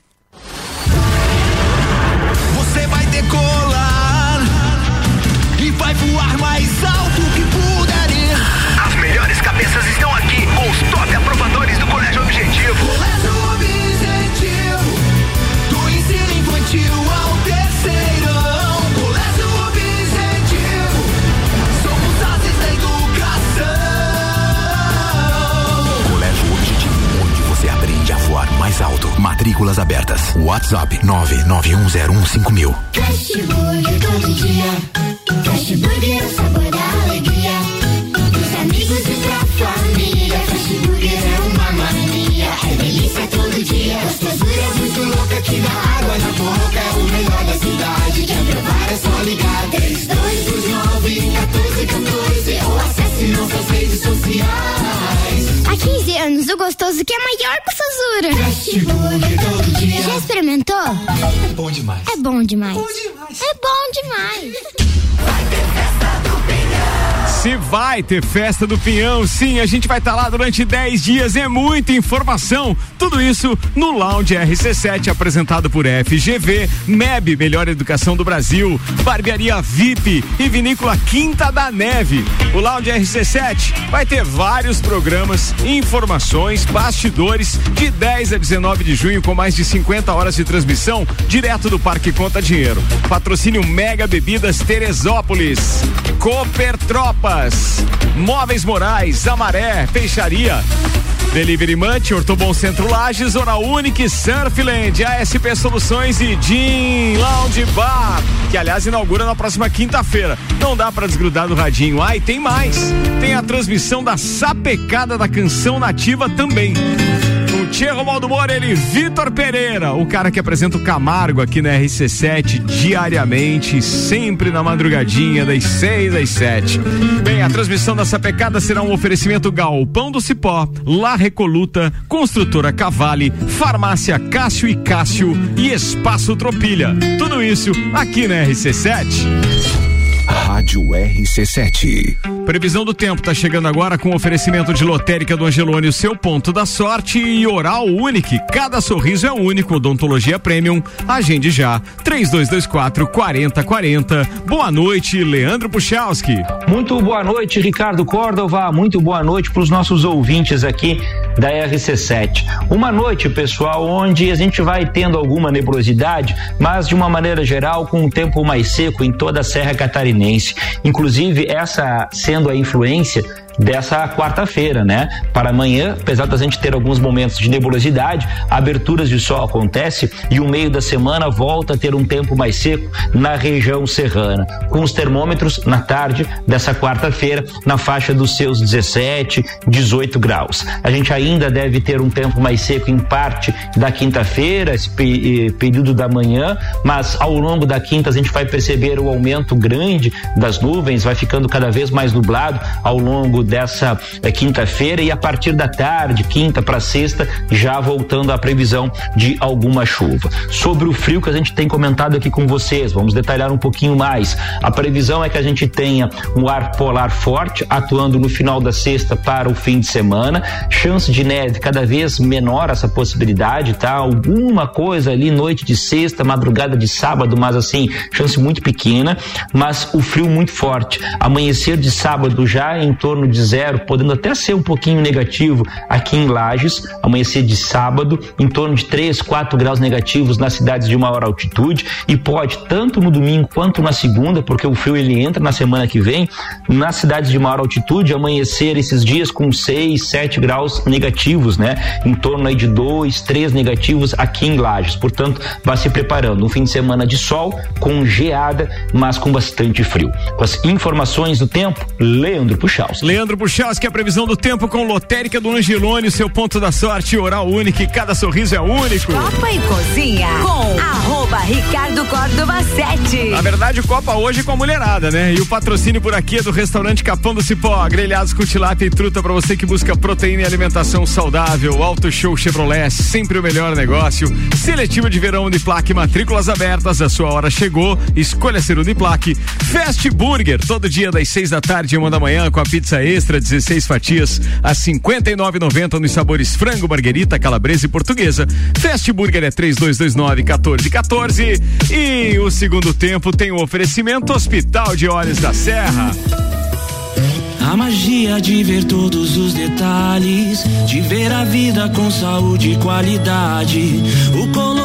Voar mais alto. Matrículas abertas. WhatsApp 991015000. Fast Burger todo dia. Fast Burger é o sabor da alegria. Dos amigos e pra família. É delícia todo dia. Gostosura é muito louca que dá água na boca. É o melhor da cidade. Quer provar é só ligar. 3229 1414 ou acesse nossas redes sociais. Há 15 anos, o gostoso que é maior que Sazura. Fast Burger todo dia. Já experimentou? É bom demais. É bom demais. É bom demais. Se vai ter festa do Pinhão, sim, a gente vai estar lá durante 10 dias, é muita informação. Tudo isso no Lounge RC7, apresentado por FGV, MEB, Melhor Educação do Brasil, Barbearia VIP e Vinícola Quinta da Neve. O Lounge RC7 vai ter vários programas, informações, bastidores, de 10 a 19 de junho, com mais de 50 horas de transmissão, direto do Parque Conta Dinheiro. Patrocínio Mega Bebidas Teresópolis, Cooper Móveis Morais, Amaré, Peixaria. Delivery Munch, Ortobon Centro Lages, Zona Unique, Surfland, ASP Soluções e Jean Lounge Bar, que aliás inaugura na próxima quinta-feira. Não dá pra desgrudar do radinho. Ah, e tem mais. Tem a transmissão da sapecada da canção nativa também. Tia Romaldo Moura, ele Vitor Pereira, o cara que apresenta o Camargo aqui na RC7 diariamente, sempre na madrugadinha, das 6 às 7. Bem, a transmissão da sapecada será um oferecimento Galpão do Cipó, La Recoluta, Construtora Cavale, Farmácia Cássio e Cássio e Espaço Tropilha. Tudo isso aqui na RC7. Rádio RC7. Previsão do tempo tá chegando agora com oferecimento de lotérica do Angelone, o seu ponto da sorte e oral único. Cada sorriso é único. Odontologia Premium. Agende já. 3224 4040. Boa noite, Leandro Puchalski. Muito boa noite, Ricardo Córdova. Muito boa noite para os nossos ouvintes aqui da RC7. Uma noite, pessoal, onde a gente vai tendo alguma nebulosidade, mas de uma maneira geral com um tempo mais seco em toda a Serra Catarinense. Inclusive, essa sendo a influência dessa quarta-feira, né? Para amanhã, apesar da gente ter alguns momentos de nebulosidade, aberturas de sol acontece e o meio da semana volta a ter um tempo mais seco na região serrana, com os termômetros na tarde dessa quarta-feira na faixa dos seus 17, 18 graus. A gente ainda deve ter um tempo mais seco em parte da quinta-feira, esse eh, período da manhã, mas ao longo da quinta a gente vai perceber o aumento grande das nuvens, vai ficando cada vez mais nublado ao longo dessa eh, quinta-feira e a partir da tarde, quinta para sexta, já voltando à previsão de alguma chuva. Sobre o frio que a gente tem comentado aqui com vocês, vamos detalhar um pouquinho mais. A previsão é que a gente tenha um ar polar forte atuando no final da sexta para o fim de semana, chance de neve cada vez menor essa possibilidade, tá? Alguma coisa ali noite de sexta, madrugada de sábado, mas assim, chance muito pequena, mas o frio muito forte. Amanhecer de sábado já em torno de zero, podendo até ser um pouquinho negativo aqui em Lages, amanhecer de sábado em torno de 3, 4 graus negativos nas cidades de maior altitude e pode tanto no domingo quanto na segunda, porque o frio ele entra na semana que vem, nas cidades de maior altitude amanhecer esses dias com 6, 7 graus negativos, né? Em torno aí de 2, 3 negativos aqui em Lages. Portanto, vá se preparando. Um fim de semana de sol, com geada, mas com bastante frio. Com as informações do tempo, Leandro Puxaus. Leandro Puchalski, a previsão do tempo com lotérica do Angelone, seu ponto da sorte, oral único, e cada sorriso é único. Copa e Cozinha com arroba Ricardo Córdova 7. Na verdade, o Copa hoje é com a mulherada, né? E o patrocínio por aqui é do restaurante Capão do Cipó, grelhados com tilápia e truta para você que busca proteína e alimentação saudável. Auto Show Chevrolet, sempre o melhor negócio. Seletiva de verão Uniplaque, matrículas abertas, a sua hora chegou. Escolha ser Uniplaque. Fast Burger, todo dia das seis da tarde e uma da manhã com a pizza extra, 16 fatias a 59,90 nos sabores frango, marguerita, calabresa e portuguesa. Fast Burger é 3229 1414 e o segundo tempo tem o oferecimento Hospital de Olhos da Serra. A magia de ver todos os detalhes, de ver a vida com saúde e qualidade. O do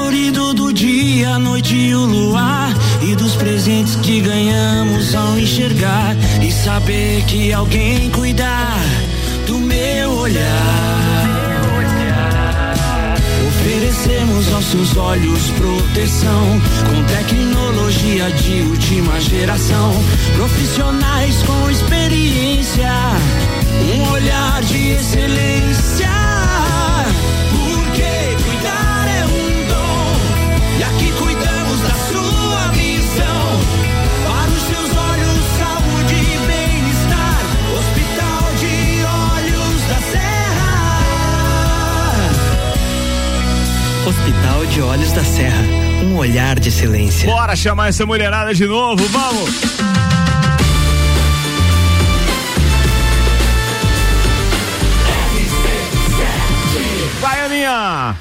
a noite e o luar. E dos presentes que ganhamos ao enxergar. E saber que alguém cuidar do meu olhar. Oferecemos aos seus olhos proteção com tecnologia de última geração. Profissionais com experiência, um olhar de excelência. Hospital de Olhos da Serra, um olhar de excelência. Bora chamar essa mulherada de novo, vamos! Vai, Aninha!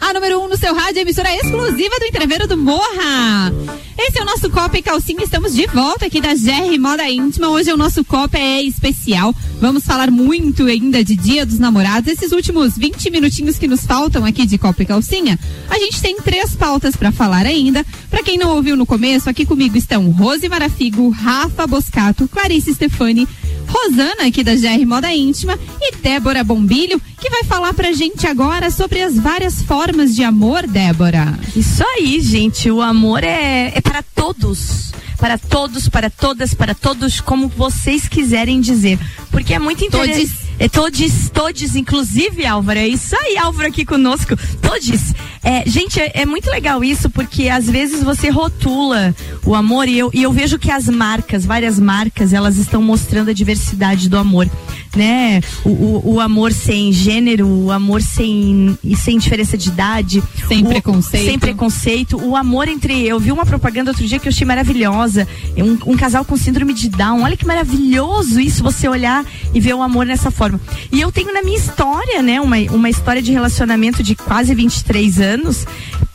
A número 1 um no seu rádio, emissora exclusiva do Entreveiro do Morra. Esse é o nosso Copa e Calcinha. Estamos de volta aqui da GR Moda Íntima. Hoje o nosso Copa é especial. Vamos falar muito ainda de Dia dos Namorados. Esses últimos 20 minutinhos que nos faltam aqui de Copa e Calcinha, a gente tem três pautas para falar ainda. Para quem não ouviu no começo, aqui comigo estão Rose Marafigo, Rafa Boscato, Clarice Stefani, Rosana aqui da GR Moda Íntima e Débora Bombilho, que vai falar pra gente agora sobre as várias formas de amor, Débora. Isso aí, gente. O amor é, é para todos. Para todos, para todas, para todos, como vocês quiserem dizer. Porque é muito interessante. Todes. É todos, todos, inclusive, Álvaro. É isso aí, Álvaro, aqui conosco. Todos. É, gente, é, é muito legal isso, porque às vezes você rotula o amor e eu, e eu vejo que as marcas, várias marcas, elas estão mostrando a diversidade do amor. Né? O, o, o amor sem gênero, o amor sem, sem diferença de idade. Sem o- preconceito. Sem preconceito. O amor entre. Eu vi uma propaganda outro dia que eu achei maravilhosa. Um, um casal com síndrome de Down. Olha que maravilhoso isso, você olhar e ver o amor nessa forma. E eu tenho na minha história, né, uma, uma história de relacionamento de quase 23 anos.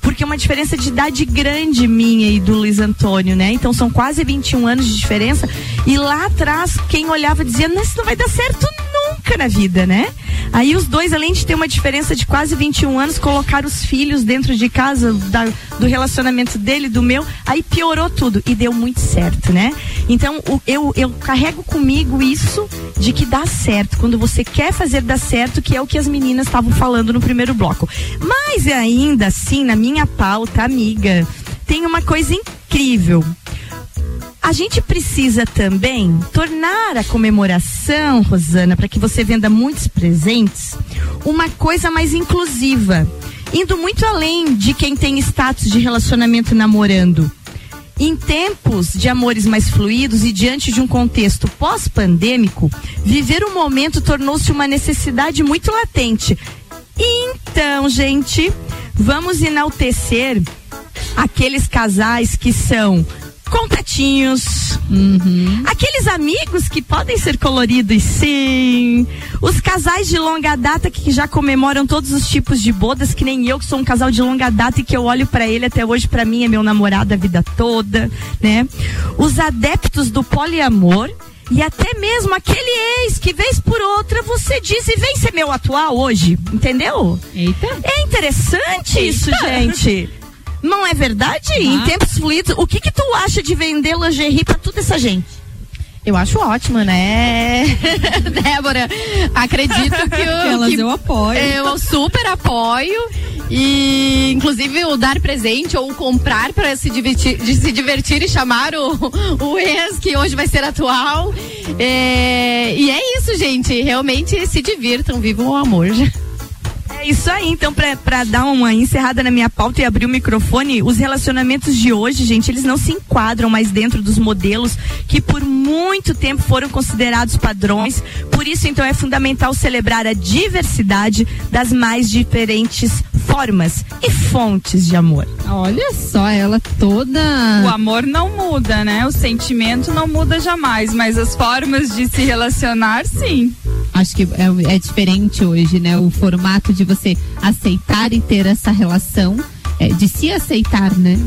Porque é uma diferença de idade grande minha e do Luiz Antônio, né? Então são quase 21 anos de diferença. E lá atrás, quem olhava dizia: Não, isso não vai dar certo na vida, né? Aí os dois, além de ter uma diferença de quase 21 anos, colocaram os filhos dentro de casa, da- do relacionamento dele, do meu, aí piorou tudo e deu muito certo, né? Então o- eu, eu carrego comigo isso de que dá certo, quando você quer fazer dar certo, que é o que as meninas estavam falando no primeiro bloco. Mas ainda assim, na minha pauta, amiga, tem uma coisa incrível. A gente precisa também tornar a comemoração, Rosana, para que você venda muitos presentes, uma coisa mais inclusiva, indo muito além de quem tem status de relacionamento namorando. Em tempos de amores mais fluidos e diante de um contexto pós-pandêmico, viver o momento tornou-se uma necessidade muito latente. Então, gente, vamos enaltecer aqueles casais que são contatinhos, aqueles amigos que podem ser coloridos, sim, os casais de longa data que já comemoram todos os tipos de bodas, que nem eu que sou um casal de longa data e que eu olho pra ele até hoje pra mim é meu namorado a vida toda, né? Os adeptos do poliamor e até mesmo aquele ex que vez por outra você diz e vem ser meu atual hoje, entendeu? Eita. É interessante isso, gente. *laughs* Não é verdade? Em tempos fluidos, o que que tu acha de vender lingerie pra toda essa gente? Eu acho ótimo, né? *laughs* Débora, acredito que eu, Elas que eu apoio. Eu super apoio. E inclusive o dar presente ou comprar para se divertir, de se divertir e chamar o, o ex que hoje vai ser atual. É, e é isso, gente. Realmente se divirtam, vivam o amor. *laughs* É isso aí, então, pra, pra dar uma encerrada na minha pauta e abrir o microfone, os relacionamentos de hoje, gente, eles não se enquadram mais dentro dos modelos que por muito tempo foram considerados padrões. Por isso, então, é fundamental celebrar a diversidade das mais diferentes formas e fontes de amor. Olha só, ela toda. O amor não muda, né? O sentimento não muda jamais, mas as formas de se relacionar, sim. Acho que é, é diferente hoje, né? O formato de você aceitar e ter essa relação, é, de se aceitar, né?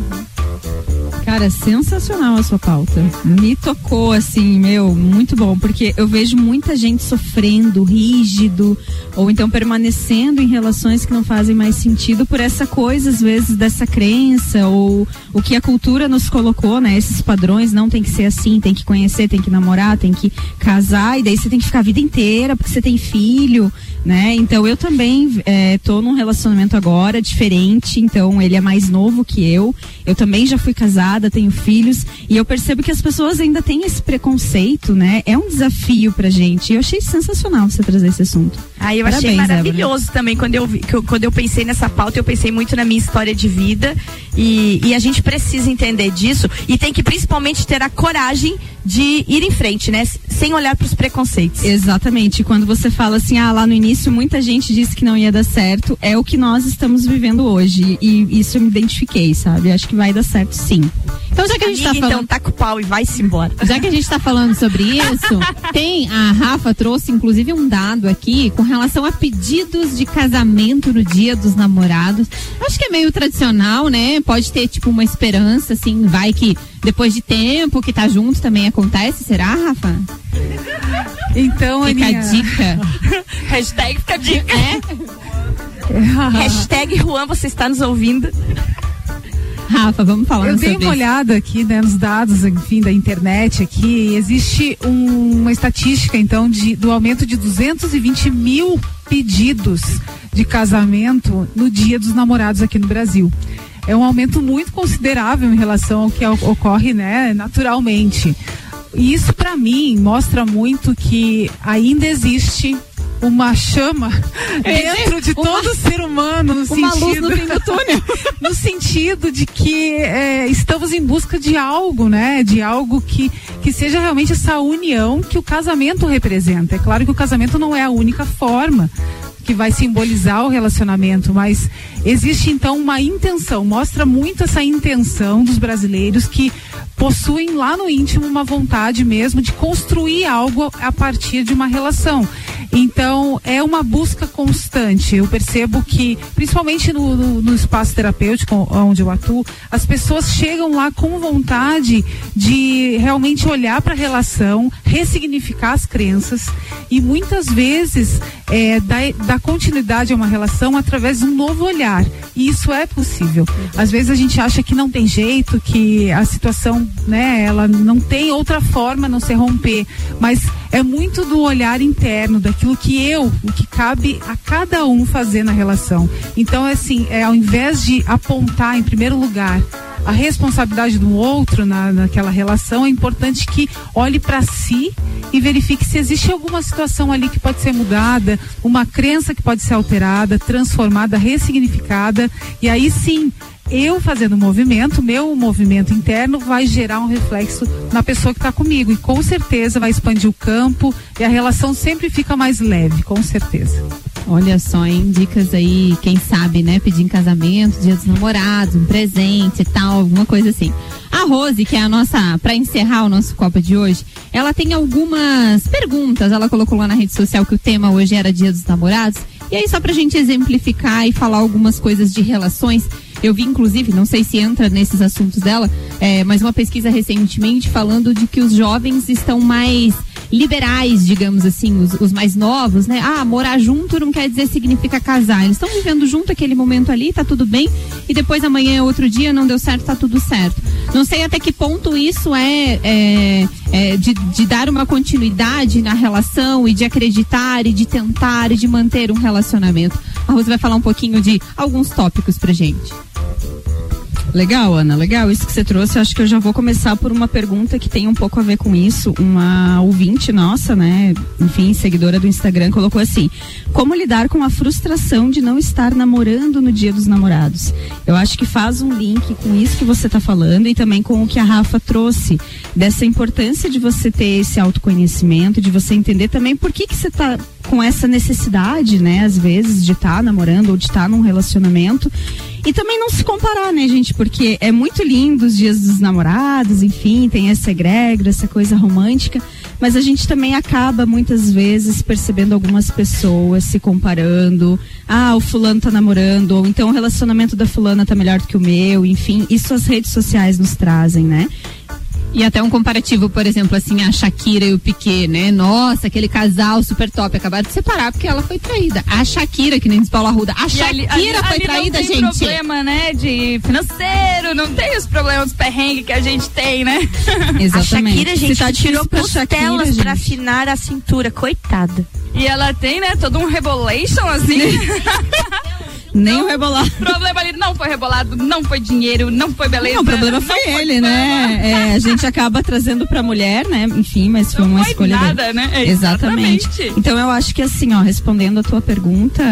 Cara, sensacional a sua pauta. Me tocou, assim, meu, muito bom, porque eu vejo muita gente sofrendo, rígido, ou então permanecendo em relações que não fazem mais sentido por essa coisa, às vezes, dessa crença, ou o que a cultura nos colocou, né? Esses padrões, não tem que ser assim, tem que conhecer, tem que namorar, tem que casar, e daí você tem que ficar a vida inteira porque você tem filho, né? Então eu também é, tô num relacionamento agora diferente, então ele é mais novo que eu. Eu também já fui casada, tenho filhos e eu percebo que as pessoas ainda têm esse preconceito, né? É um desafio pra gente. Eu achei sensacional você trazer esse assunto. Aí eu Parabéns, achei Débora. maravilhoso também quando eu, eu- quando eu pensei nessa pauta, eu pensei muito na minha história de vida e, e a gente precisa entender disso e tem que principalmente ter a coragem de ir em frente, né? Sem olhar para os preconceitos. Exatamente. Quando você fala assim, ah, lá no início muita gente disse que não ia dar certo, é o que nós estamos vivendo hoje. E isso eu me identifiquei, sabe? Acho que vai dar certo sim. Então, já que a gente tá Amiga, falando. Então taca o pau e vai-se embora. *laughs* Já que a gente tá falando sobre isso, tem a Rafa trouxe inclusive um dado aqui com relação a pedidos de casamento no dia dos namorados. Acho que é meio tradicional, né? Pode ter tipo uma esperança assim, vai que depois de tempo que tá junto também acontece, será, Rafa? Então, Fica a Aninha. dica. *laughs* Hashtag fica a dica. *laughs* Hashtag Juan, você está nos ouvindo. Rafa, vamos falar Eu dei uma olhada aqui, né, nos dados, enfim, da internet aqui. e Existe um- uma estatística, então, de, do aumento de 220 mil pedidos de casamento no dia dos namorados aqui no Brasil. É um aumento muito considerável em relação ao que ocorre, né, naturalmente. E isso, para mim, mostra muito que ainda existe uma chama dentro de todo ser humano no Uma luz sentido no fim do túnel. *laughs* no sentido de que é, estamos em busca de algo, né? De algo que, que seja realmente essa união que o casamento representa. É claro que o casamento não é a única forma que vai simbolizar o relacionamento, mas existe então uma intenção, mostra muito essa intenção dos brasileiros que possuem lá no íntimo uma vontade mesmo de construir algo a partir de uma relação. Então, é uma busca constante. Eu percebo que, principalmente no, no, no espaço terapêutico onde eu atuo, as pessoas chegam lá com vontade de realmente olhar para a relação, ressignificar as crenças e muitas vezes é, dar, continuidade a uma relação através de um novo olhar. E isso é possível. Às vezes a gente acha que não tem jeito, que a situação, né, ela não tem outra forma não ser romper. Mas é muito do olhar interno, daquilo que eu, o que cabe a cada um fazer na relação. Então, é assim, é, ao invés de apontar em primeiro lugar a responsabilidade do outro na, naquela relação, é importante que olhe para si e verifique se existe alguma situação ali que pode ser mudada, uma crença que pode ser alterada, transformada, ressignificada, e aí sim eu fazendo movimento, meu movimento interno vai gerar um reflexo na pessoa que está comigo e com certeza vai expandir o campo e a relação sempre fica mais leve, com certeza. Olha só, hein? Dicas aí, quem sabe, né? Pedir em casamento, dia dos namorados, um presente e tal, alguma coisa assim. A Rose, que é a nossa, para encerrar o nosso Copa de hoje, ela tem algumas perguntas. Ela colocou lá na rede social que o tema hoje era Dia dos Namorados. E aí, só pra gente exemplificar e falar algumas coisas de relações, eu vi, inclusive, não sei se entra nesses assuntos dela, é, mas uma pesquisa recentemente falando de que os jovens estão mais liberais, digamos assim, os, os mais novos, né? Ah, morar junto não quer dizer significa casar. Eles estão vivendo junto aquele momento ali, tá tudo bem, e depois amanhã é outro dia, não deu certo, tá tudo certo. Não sei até que ponto isso é, é, é de, de dar uma continuidade na relação e de acreditar e de tentar e de manter um relacionamento. A Rose vai falar um pouquinho de alguns tópicos pra gente. Legal, Ana, legal isso que você trouxe. Acho que eu já vou começar por uma pergunta que tem um pouco a ver com isso. Uma ouvinte nossa, né, enfim, seguidora do Instagram, colocou assim: Como lidar com a frustração de não estar namorando no dia dos namorados? Eu acho que faz um link com isso que você está falando e também com o que a Rafa trouxe, dessa importância de você ter esse autoconhecimento, de você entender também por que, que você está com essa necessidade, né, às vezes, de estar namorando ou de estar num relacionamento. E também não se comparar, né, gente? Porque é muito lindo os dias dos namorados, enfim, tem essa egrégora, essa coisa romântica. Mas a gente também acaba muitas vezes percebendo algumas pessoas se comparando. Ah, o fulano tá namorando, ou então o relacionamento da fulana tá melhor do que o meu, enfim. Isso as redes sociais nos trazem, né? E até um comparativo, por exemplo, assim, a Shakira e o Piquet, né? Nossa, aquele casal super top, acabaram de separar porque ela foi traída. A Shakira, que nem diz Paulo Arruda, a E Shakira ali- ali- foi ali traída, não tem gente. problema, né, de financeiro, não tem os problemas perrengue que a gente tem, né? *laughs* A Shakira, gente, tá tirou costelas Shakira, pra afinar a cintura, coitada. E ela tem, né, todo um rebolation, assim. *laughs* *laughs* Nem o rebolar. O problema ali não foi rebolado, não foi dinheiro, não foi beleza. Não, o problema foi ele, né? É, a gente acaba trazendo pra mulher, né? Enfim, mas foi uma foi escolha nada, dele. né? É, Exatamente. exatamente. Então eu acho que assim, ó, respondendo a tua pergunta,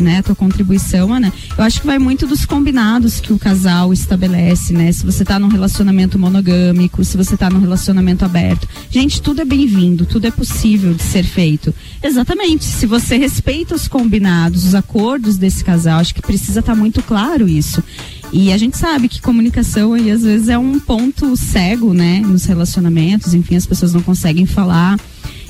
né, a tua contribuição, Ana, eu acho que vai muito dos combinados que o casal estabelece, né? Se você tá num relacionamento monogâmico, se você tá num relacionamento aberto. Gente, tudo é bem-vindo, tudo é possível de ser feito. Exatamente. Se você respeita os combinados, os acordos desse casal, acho que precisa estar muito claro isso. E a gente sabe que comunicação aí às vezes é um ponto cego, né, nos relacionamentos, enfim, as pessoas não conseguem falar.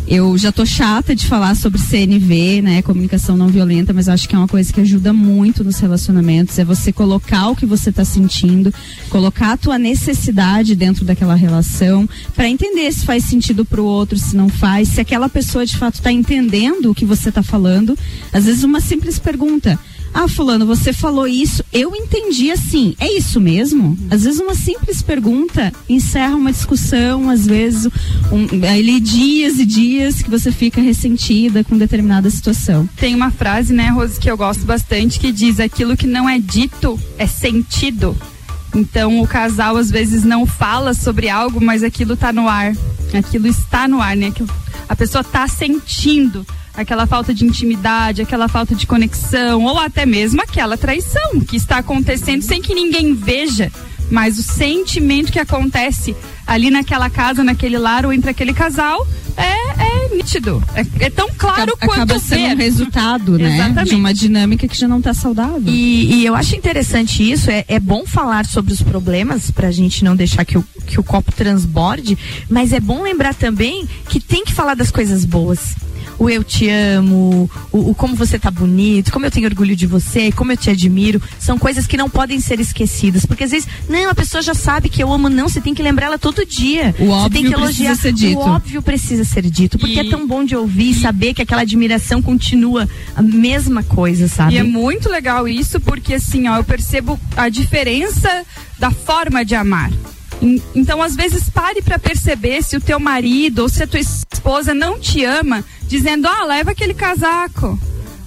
Eu já tô chata de falar sobre CNV, né, comunicação não violenta, mas eu acho que é uma coisa que ajuda muito nos relacionamentos, é você colocar o que você tá sentindo, colocar a tua necessidade dentro daquela relação, para entender se faz sentido pro outro, se não faz, se aquela pessoa de fato tá entendendo o que você tá falando. Às vezes uma simples pergunta: ah, fulano, você falou isso, eu entendi assim. É isso mesmo? Às vezes uma simples pergunta encerra uma discussão, às vezes um, ali dias e dias que você fica ressentida com determinada situação. Tem uma frase, né, Rose, que eu gosto bastante, que diz: aquilo que não é dito é sentido. Então o casal às vezes não fala sobre algo, mas aquilo tá no ar. Aquilo está no ar, né? Aquilo, a pessoa tá sentindo aquela falta de intimidade, aquela falta de conexão, ou até mesmo aquela traição que está acontecendo sem que ninguém veja. Mas o sentimento que acontece ali naquela casa, naquele lar ou entre aquele casal é, é nítido. É, é tão claro Acaba quanto sendo ver. um resultado, né? Exatamente. De uma dinâmica que já não tá saudável. E, e eu acho interessante isso, é, é bom falar sobre os problemas pra gente não deixar que o, que o copo transborde, mas é bom lembrar também que tem que falar das coisas boas. O eu te amo, o, o como você tá bonito, como eu tenho orgulho de você, como eu te admiro, são coisas que não podem ser esquecidas. Porque às vezes, não, a pessoa já sabe que eu amo, não, você tem que lembrar ela todo dia. O você óbvio tem que elogiar. precisa ser dito. O óbvio precisa ser dito. Porque é tão bom de ouvir e saber que aquela admiração continua a mesma coisa, sabe? E é muito legal isso, porque assim, ó, eu percebo a diferença da forma de amar. Então, às vezes, pare pra perceber se o teu marido ou se a tua esposa não te ama, dizendo, ah, leva aquele casaco.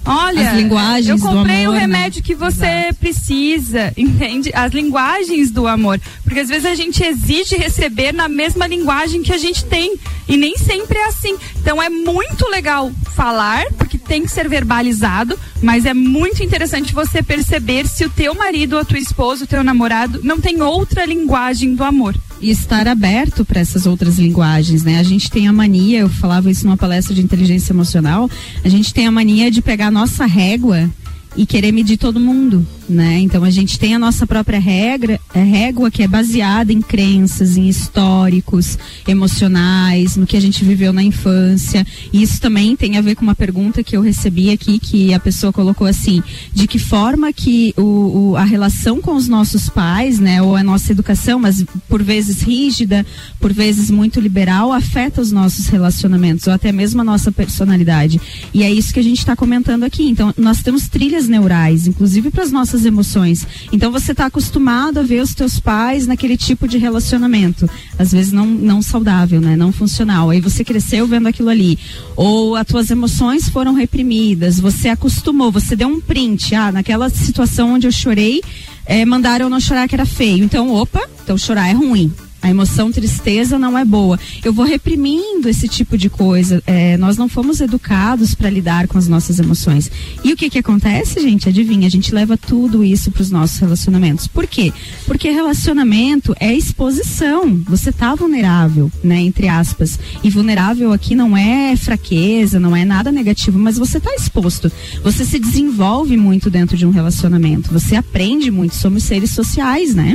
Olha, As linguagens eu do comprei amor, o né? remédio que você precisa, *laughs* entende? As linguagens do amor. Porque às vezes a gente exige receber na mesma linguagem que a gente tem. E nem sempre é assim. Então é muito legal falar, porque tem que ser verbalizado, mas é muito interessante você perceber se o teu marido, a tua esposa, o teu namorado não tem outra linguagem do amor. E estar aberto para essas outras linguagens, né? A gente tem a mania, eu falava isso numa palestra de inteligência emocional, a gente tem a mania de pegar a nossa régua e querer medir todo mundo, né? Então a gente tem a nossa própria regra, é, régua que é baseada em crenças, em históricos, emocionais, no que a gente viveu na infância. E isso também tem a ver com uma pergunta que eu recebi aqui, que a pessoa colocou assim: de que forma que o, o- a relação com os nossos pais, né, ou a nossa educação, mas por vezes rígida, por vezes muito liberal, afeta os nossos relacionamentos, ou até mesmo a nossa personalidade. E é isso que a gente está comentando aqui. Então, nós temos trilhas neurais, inclusive para as nossas emoções. Então, você está acostumado a ver os teus pais naquele tipo de relacionamento, às vezes não, não saudável, né, não funcional. Aí você cresceu vendo aquilo ali. Ou as tuas emoções foram reprimidas, você acostumou, você deu um print, ah, naquela situação onde eu chorei, eh, mandaram não chorar que era feio. Então, opa, então chorar é ruim. A emoção tristeza não é boa. Eu vou reprimindo esse tipo de coisa. É, nós não fomos educados para lidar com as nossas emoções. E o que que acontece, gente? Adivinha? A gente leva tudo isso para os nossos relacionamentos. Por quê? Porque relacionamento é exposição. Você tá vulnerável, né? Entre aspas. E vulnerável aqui não é fraqueza, não é nada negativo, mas você tá exposto. Você se desenvolve muito dentro de um relacionamento. Você aprende muito. Somos seres sociais, né?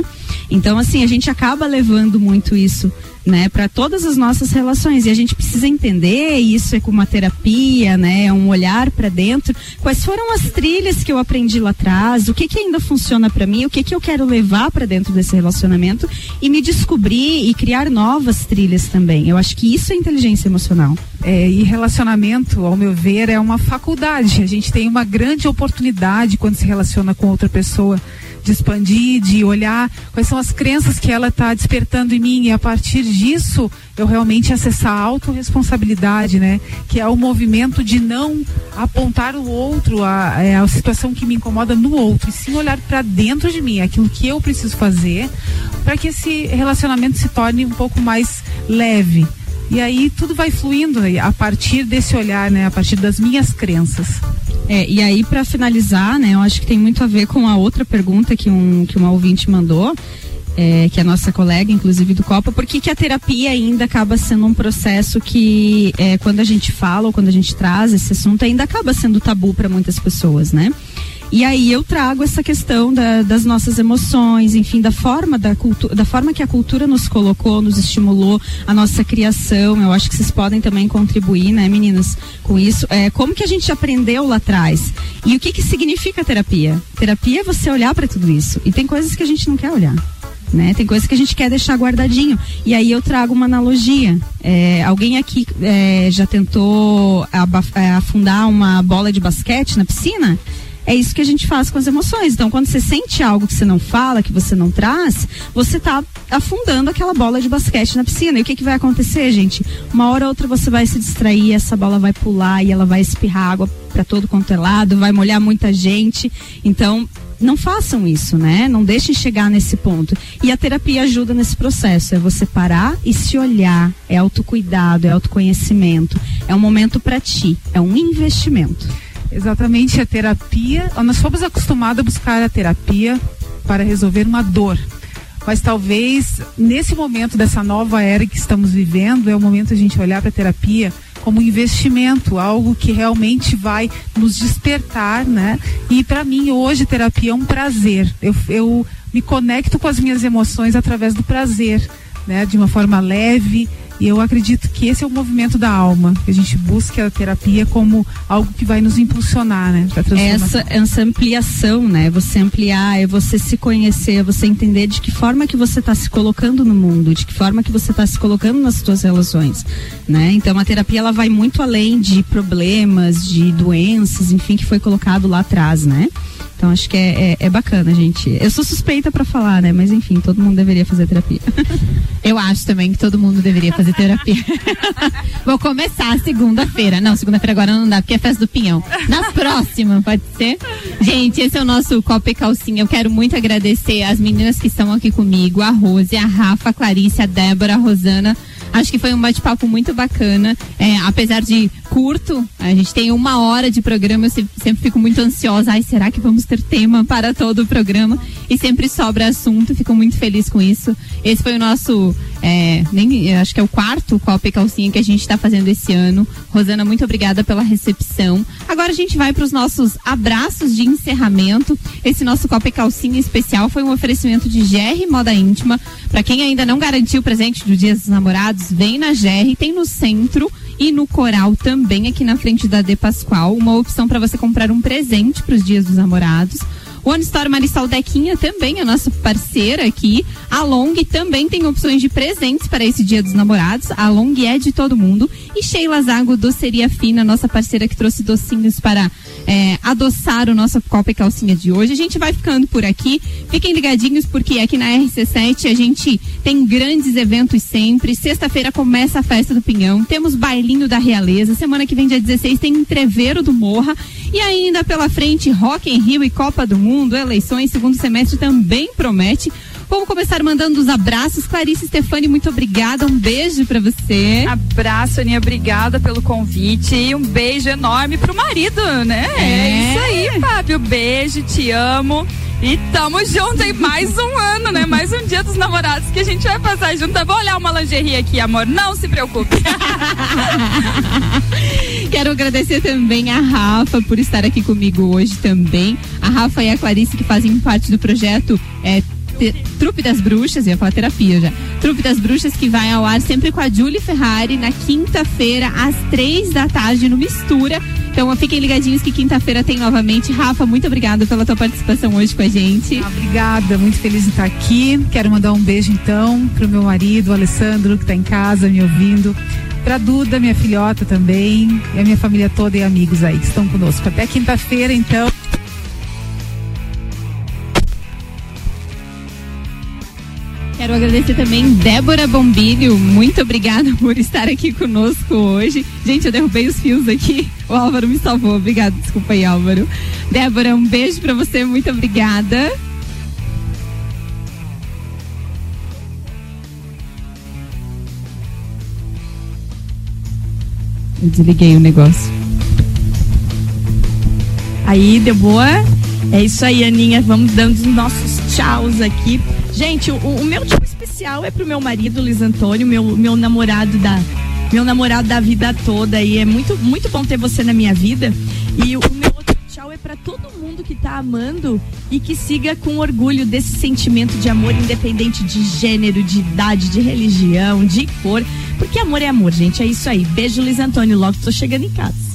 Então, assim, a gente acaba levando muito isso, né, para todas as nossas relações. E a gente precisa entender, isso é com uma terapia, né, é um olhar para dentro. Quais foram as trilhas que eu aprendi lá atrás? O que que ainda funciona para mim? O que que eu quero levar para dentro desse relacionamento e me descobrir e criar novas trilhas também. Eu acho que isso é inteligência emocional. É, e relacionamento, ao meu ver, é uma faculdade. A gente tem uma grande oportunidade quando se relaciona com outra pessoa de expandir, de olhar quais são as crenças que ela está despertando em mim e a partir disso eu realmente acessar a autorresponsabilidade, né? Que é o movimento de não apontar o outro, a, é, a situação que me incomoda no outro, e sim olhar para dentro de mim, aquilo que eu preciso fazer para que esse relacionamento se torne um pouco mais leve. E aí tudo vai fluindo a partir desse olhar, né? A partir das minhas crenças. É, e aí, para finalizar, né, eu acho que tem muito a ver com a outra pergunta que, um, que uma ouvinte mandou, é, que é a nossa colega, inclusive do Copa, por que, que a terapia ainda acaba sendo um processo que, é, quando a gente fala ou quando a gente traz esse assunto, ainda acaba sendo tabu para muitas pessoas, né? E aí eu trago essa questão da- das nossas emoções, enfim, da forma da cultura, da forma que a cultura nos colocou, nos estimulou a nossa criação. Eu acho que vocês podem também contribuir, né, meninas, com isso. É, como que a gente aprendeu lá atrás? E o que que significa terapia? Terapia é você olhar para tudo isso. E tem coisas que a gente não quer olhar. Né? Tem coisas que a gente quer deixar guardadinho. E aí eu trago uma analogia. É, alguém aqui é, já tentou é, afundar uma bola de basquete na piscina? É isso que a gente faz com as emoções. Então, quando você sente algo que você não fala, que você não traz, você tá afundando aquela bola de basquete na piscina. E o que, que vai acontecer, gente? Uma hora ou outra você vai se distrair, essa bola vai pular e ela vai espirrar água para todo quanto é lado, vai molhar muita gente. Então, não façam isso, né? Não deixem chegar nesse ponto. E a terapia ajuda nesse processo. É você parar e se olhar. É autocuidado, é autoconhecimento. É um momento para ti. É um investimento. Exatamente, a terapia. Nós fomos acostumados a buscar a terapia para resolver uma dor. Mas talvez nesse momento dessa nova era que estamos vivendo, é o momento a gente olhar para a terapia como um investimento, algo que realmente vai nos despertar, né? E para mim hoje terapia é um prazer. Eu, eu me conecto com as minhas emoções através do prazer, né? De uma forma leve E eu acredito que esse é o movimento da alma, que a gente busca a terapia como algo que vai nos impulsionar, né? Essa, essa ampliação, né? Você ampliar, é você se conhecer, é você entender de que forma que você está se colocando no mundo, de que forma que você está se colocando nas suas relações, né? Então a terapia ela vai muito além de problemas, de doenças, enfim, que foi colocado lá atrás, né? Então acho que é, é, é bacana, gente. Eu sou suspeita pra falar, né? Mas enfim, todo mundo deveria fazer terapia. *laughs* Eu acho também que todo mundo deveria fazer terapia. *laughs* Vou começar segunda-feira. Não, segunda-feira agora não dá, porque é festa do Pinhão. Na próxima, pode ser? Gente, esse é o nosso Copa e Calcinha. Eu quero muito agradecer as meninas que estão aqui comigo, a Rose, a Rafa, a Clarice, a Débora, a Rosana. Acho que foi um bate-papo muito bacana. É, apesar de curto, a gente tem uma hora de programa, eu se- sempre fico muito ansiosa. Ai, será que vamos ter tema para todo o programa? E sempre sobra assunto, fico muito feliz com isso. Esse foi o nosso, é, nem, acho que é o quarto Copa e Calcinha que a gente está fazendo esse ano. Rosana, muito obrigada pela recepção. Agora a gente vai para os nossos abraços de encerramento. Esse nosso Copa e Calcinha especial foi um oferecimento de GR Moda Íntima. Para quem ainda não garantiu o presente do Dia dos Namorados, vem na GR, tem no centro e no Coral também, aqui na frente da De Pascoal, uma opção para você comprar um presente para os Dias dos Namorados. O One Store Marisol Dequinha também é nossa parceira aqui. A Long também tem opções de presentes para esse Dia dos Namorados. A Long é de todo mundo. E Sheila Zago, Doceria Fina, nossa parceira que trouxe docinhos para é, adoçar o nosso Copa e Calcinha de hoje. A gente vai ficando por aqui. Fiquem ligadinhos porque aqui na RC7 a gente tem grandes eventos sempre. Sexta-feira começa a festa do Pinhão. Temos bailinho da Realeza. Semana que vem, dia 16, tem entreveiro do Morra. E ainda pela frente, Rock em Rio e Copa do Mundo, eleições, segundo semestre também promete. Vamos começar mandando os abraços. Clarice Stefani, muito obrigada. Um beijo pra você. Abraço, Aninha, obrigada pelo convite e um beijo enorme pro marido, né? É, É. isso aí, Fábio. Beijo, te amo. E tamo junto aí mais um ano, né? Mais um dia dos namorados que a gente vai passar junto. Eu Vou olhar uma lingerie aqui, amor. Não se preocupe. *laughs* Quero agradecer também a Rafa por estar aqui comigo hoje também. A Rafa e a Clarice que fazem parte do projeto é, te- Trupe das Bruxas, ia falar terapia já. Trupe das Bruxas que vai ao ar sempre com a Julie Ferrari na quinta-feira às três da tarde no Mistura. Então fiquem ligadinhos que quinta-feira tem novamente. Rafa, muito obrigada pela tua participação hoje com a gente. Ah, Obrigada, muito feliz em estar aqui. Quero mandar um beijo então pro meu marido, o Alessandro, que está em casa me ouvindo. Pra Duda, minha filhota também. E a minha família toda e amigos aí que estão conosco. Até quinta-feira, então. Quero agradecer também Débora Bombilho. Muito obrigada *laughs* por estar aqui conosco hoje. Gente, eu derrubei os fios aqui. O Álvaro me salvou. Obrigada, desculpa aí, Álvaro. Débora, um beijo pra você. Muito obrigada. Eu desliguei o negócio. Aí, deu boa? É isso aí, Aninha. Vamos dando os nossos tchauz aqui. Gente, o, o meu tchau especial é pro meu marido, Luiz Antônio, meu, meu namorado da. Meu namorado da vida toda e é muito, muito bom ter você na minha vida. E o meu outro tchau é pra todo mundo que tá amando e que siga com orgulho desse sentimento de amor independente de gênero, de idade, de religião, de cor. Porque amor é amor, gente. É isso aí. Beijo, Luiz Antônio. Logo tô chegando em casa.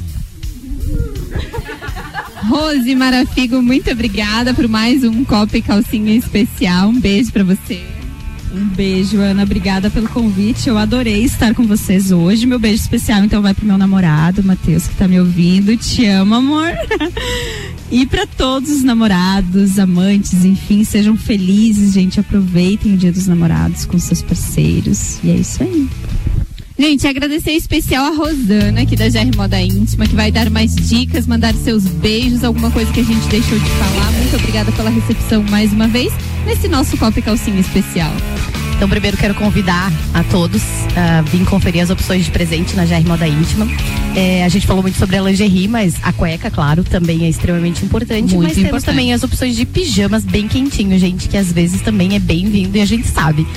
Rose Marafigo, muito obrigada por mais um copo e calcinha especial. Um beijo pra você. Um beijo, Ana. Obrigada pelo convite. Eu adorei estar com vocês hoje. Meu beijo especial, então, vai pro meu namorado, Matheus, que tá me ouvindo. Te amo, amor. E para todos os namorados, amantes, enfim, sejam felizes, gente. Aproveitem o Dia dos Namorados com seus parceiros. E é isso aí. Gente, agradecer em especial a Rosana, aqui da GR Moda Íntima, que vai dar mais dicas, mandar seus beijos, alguma coisa que a gente deixou de falar. Muito obrigada pela recepção mais uma vez nesse nosso Copa e Calcinha especial. Então, primeiro quero convidar a todos a vir conferir as opções de presente na GR Moda Íntima. É, a gente falou muito sobre a lingerie, mas a cueca, claro, também é extremamente importante. Muito mas temos importante. também as opções de pijamas bem quentinho, gente, que às vezes também é bem-vindo e a gente sabe.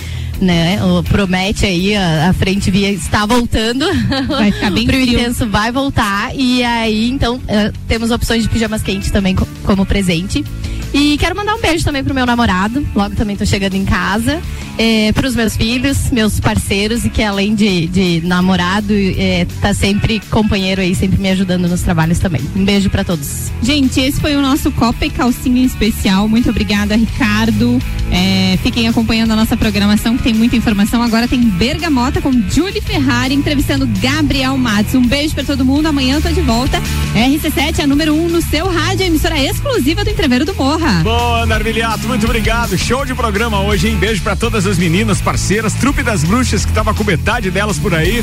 Né? Promete aí, a, a frente via está voltando. Vai ficar bem *laughs* frio. intenso vai voltar. E aí, então, eh, temos opções de pijamas quentes também co- como presente. E quero mandar um beijo também pro meu namorado. Logo também tô chegando em casa. É, pros meus filhos, meus parceiros, e que além de, de namorado, é, tá sempre companheiro aí, sempre me ajudando nos trabalhos também. Um beijo pra todos. Gente, esse foi o nosso Copa e Calcinha especial. Muito obrigada, Ricardo. É, fiquem acompanhando a nossa programação, que tem muita informação. Agora tem Bergamota com Julie Ferrari entrevistando Gabriel Matos. Um beijo pra todo mundo. Amanhã eu tô de volta. RC7 é a número 1 um no seu rádio, emissora exclusiva do Entreveiro do Morra. Boa, Narviliato, muito obrigado. Show de programa hoje, hein? Beijo pra todas as meninas, parceiras, trupe das bruxas que tava com metade delas por aí.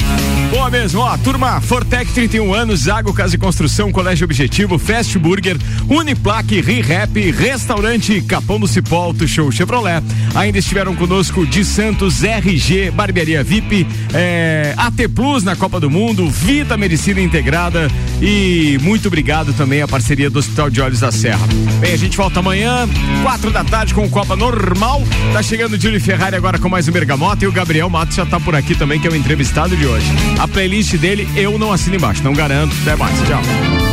Boa mesmo, ó, turma Fortec 31 anos, Zago Casa e Construção, Colégio Objetivo, Fast Burger, Uniplaque, ReHap, Restaurante Capão do Cipó, Auto Show Chevrolet. Ainda estiveram conosco de Santos, RG, Barbearia VIP, é, AT Plus na Copa do Mundo, Vida Medicina Integrada e muito obrigado também à parceria do Hospital de Olhos da Serra. Bem, a gente volta amanhã, quatro da tarde com o Copa Normal. Tá chegando o Júlio Ferrari agora com mais um Bergamota e o Gabriel Matos já tá por aqui também, que é o entrevistado de hoje. A playlist dele eu não assino embaixo, não garanto. Até mais, tchau.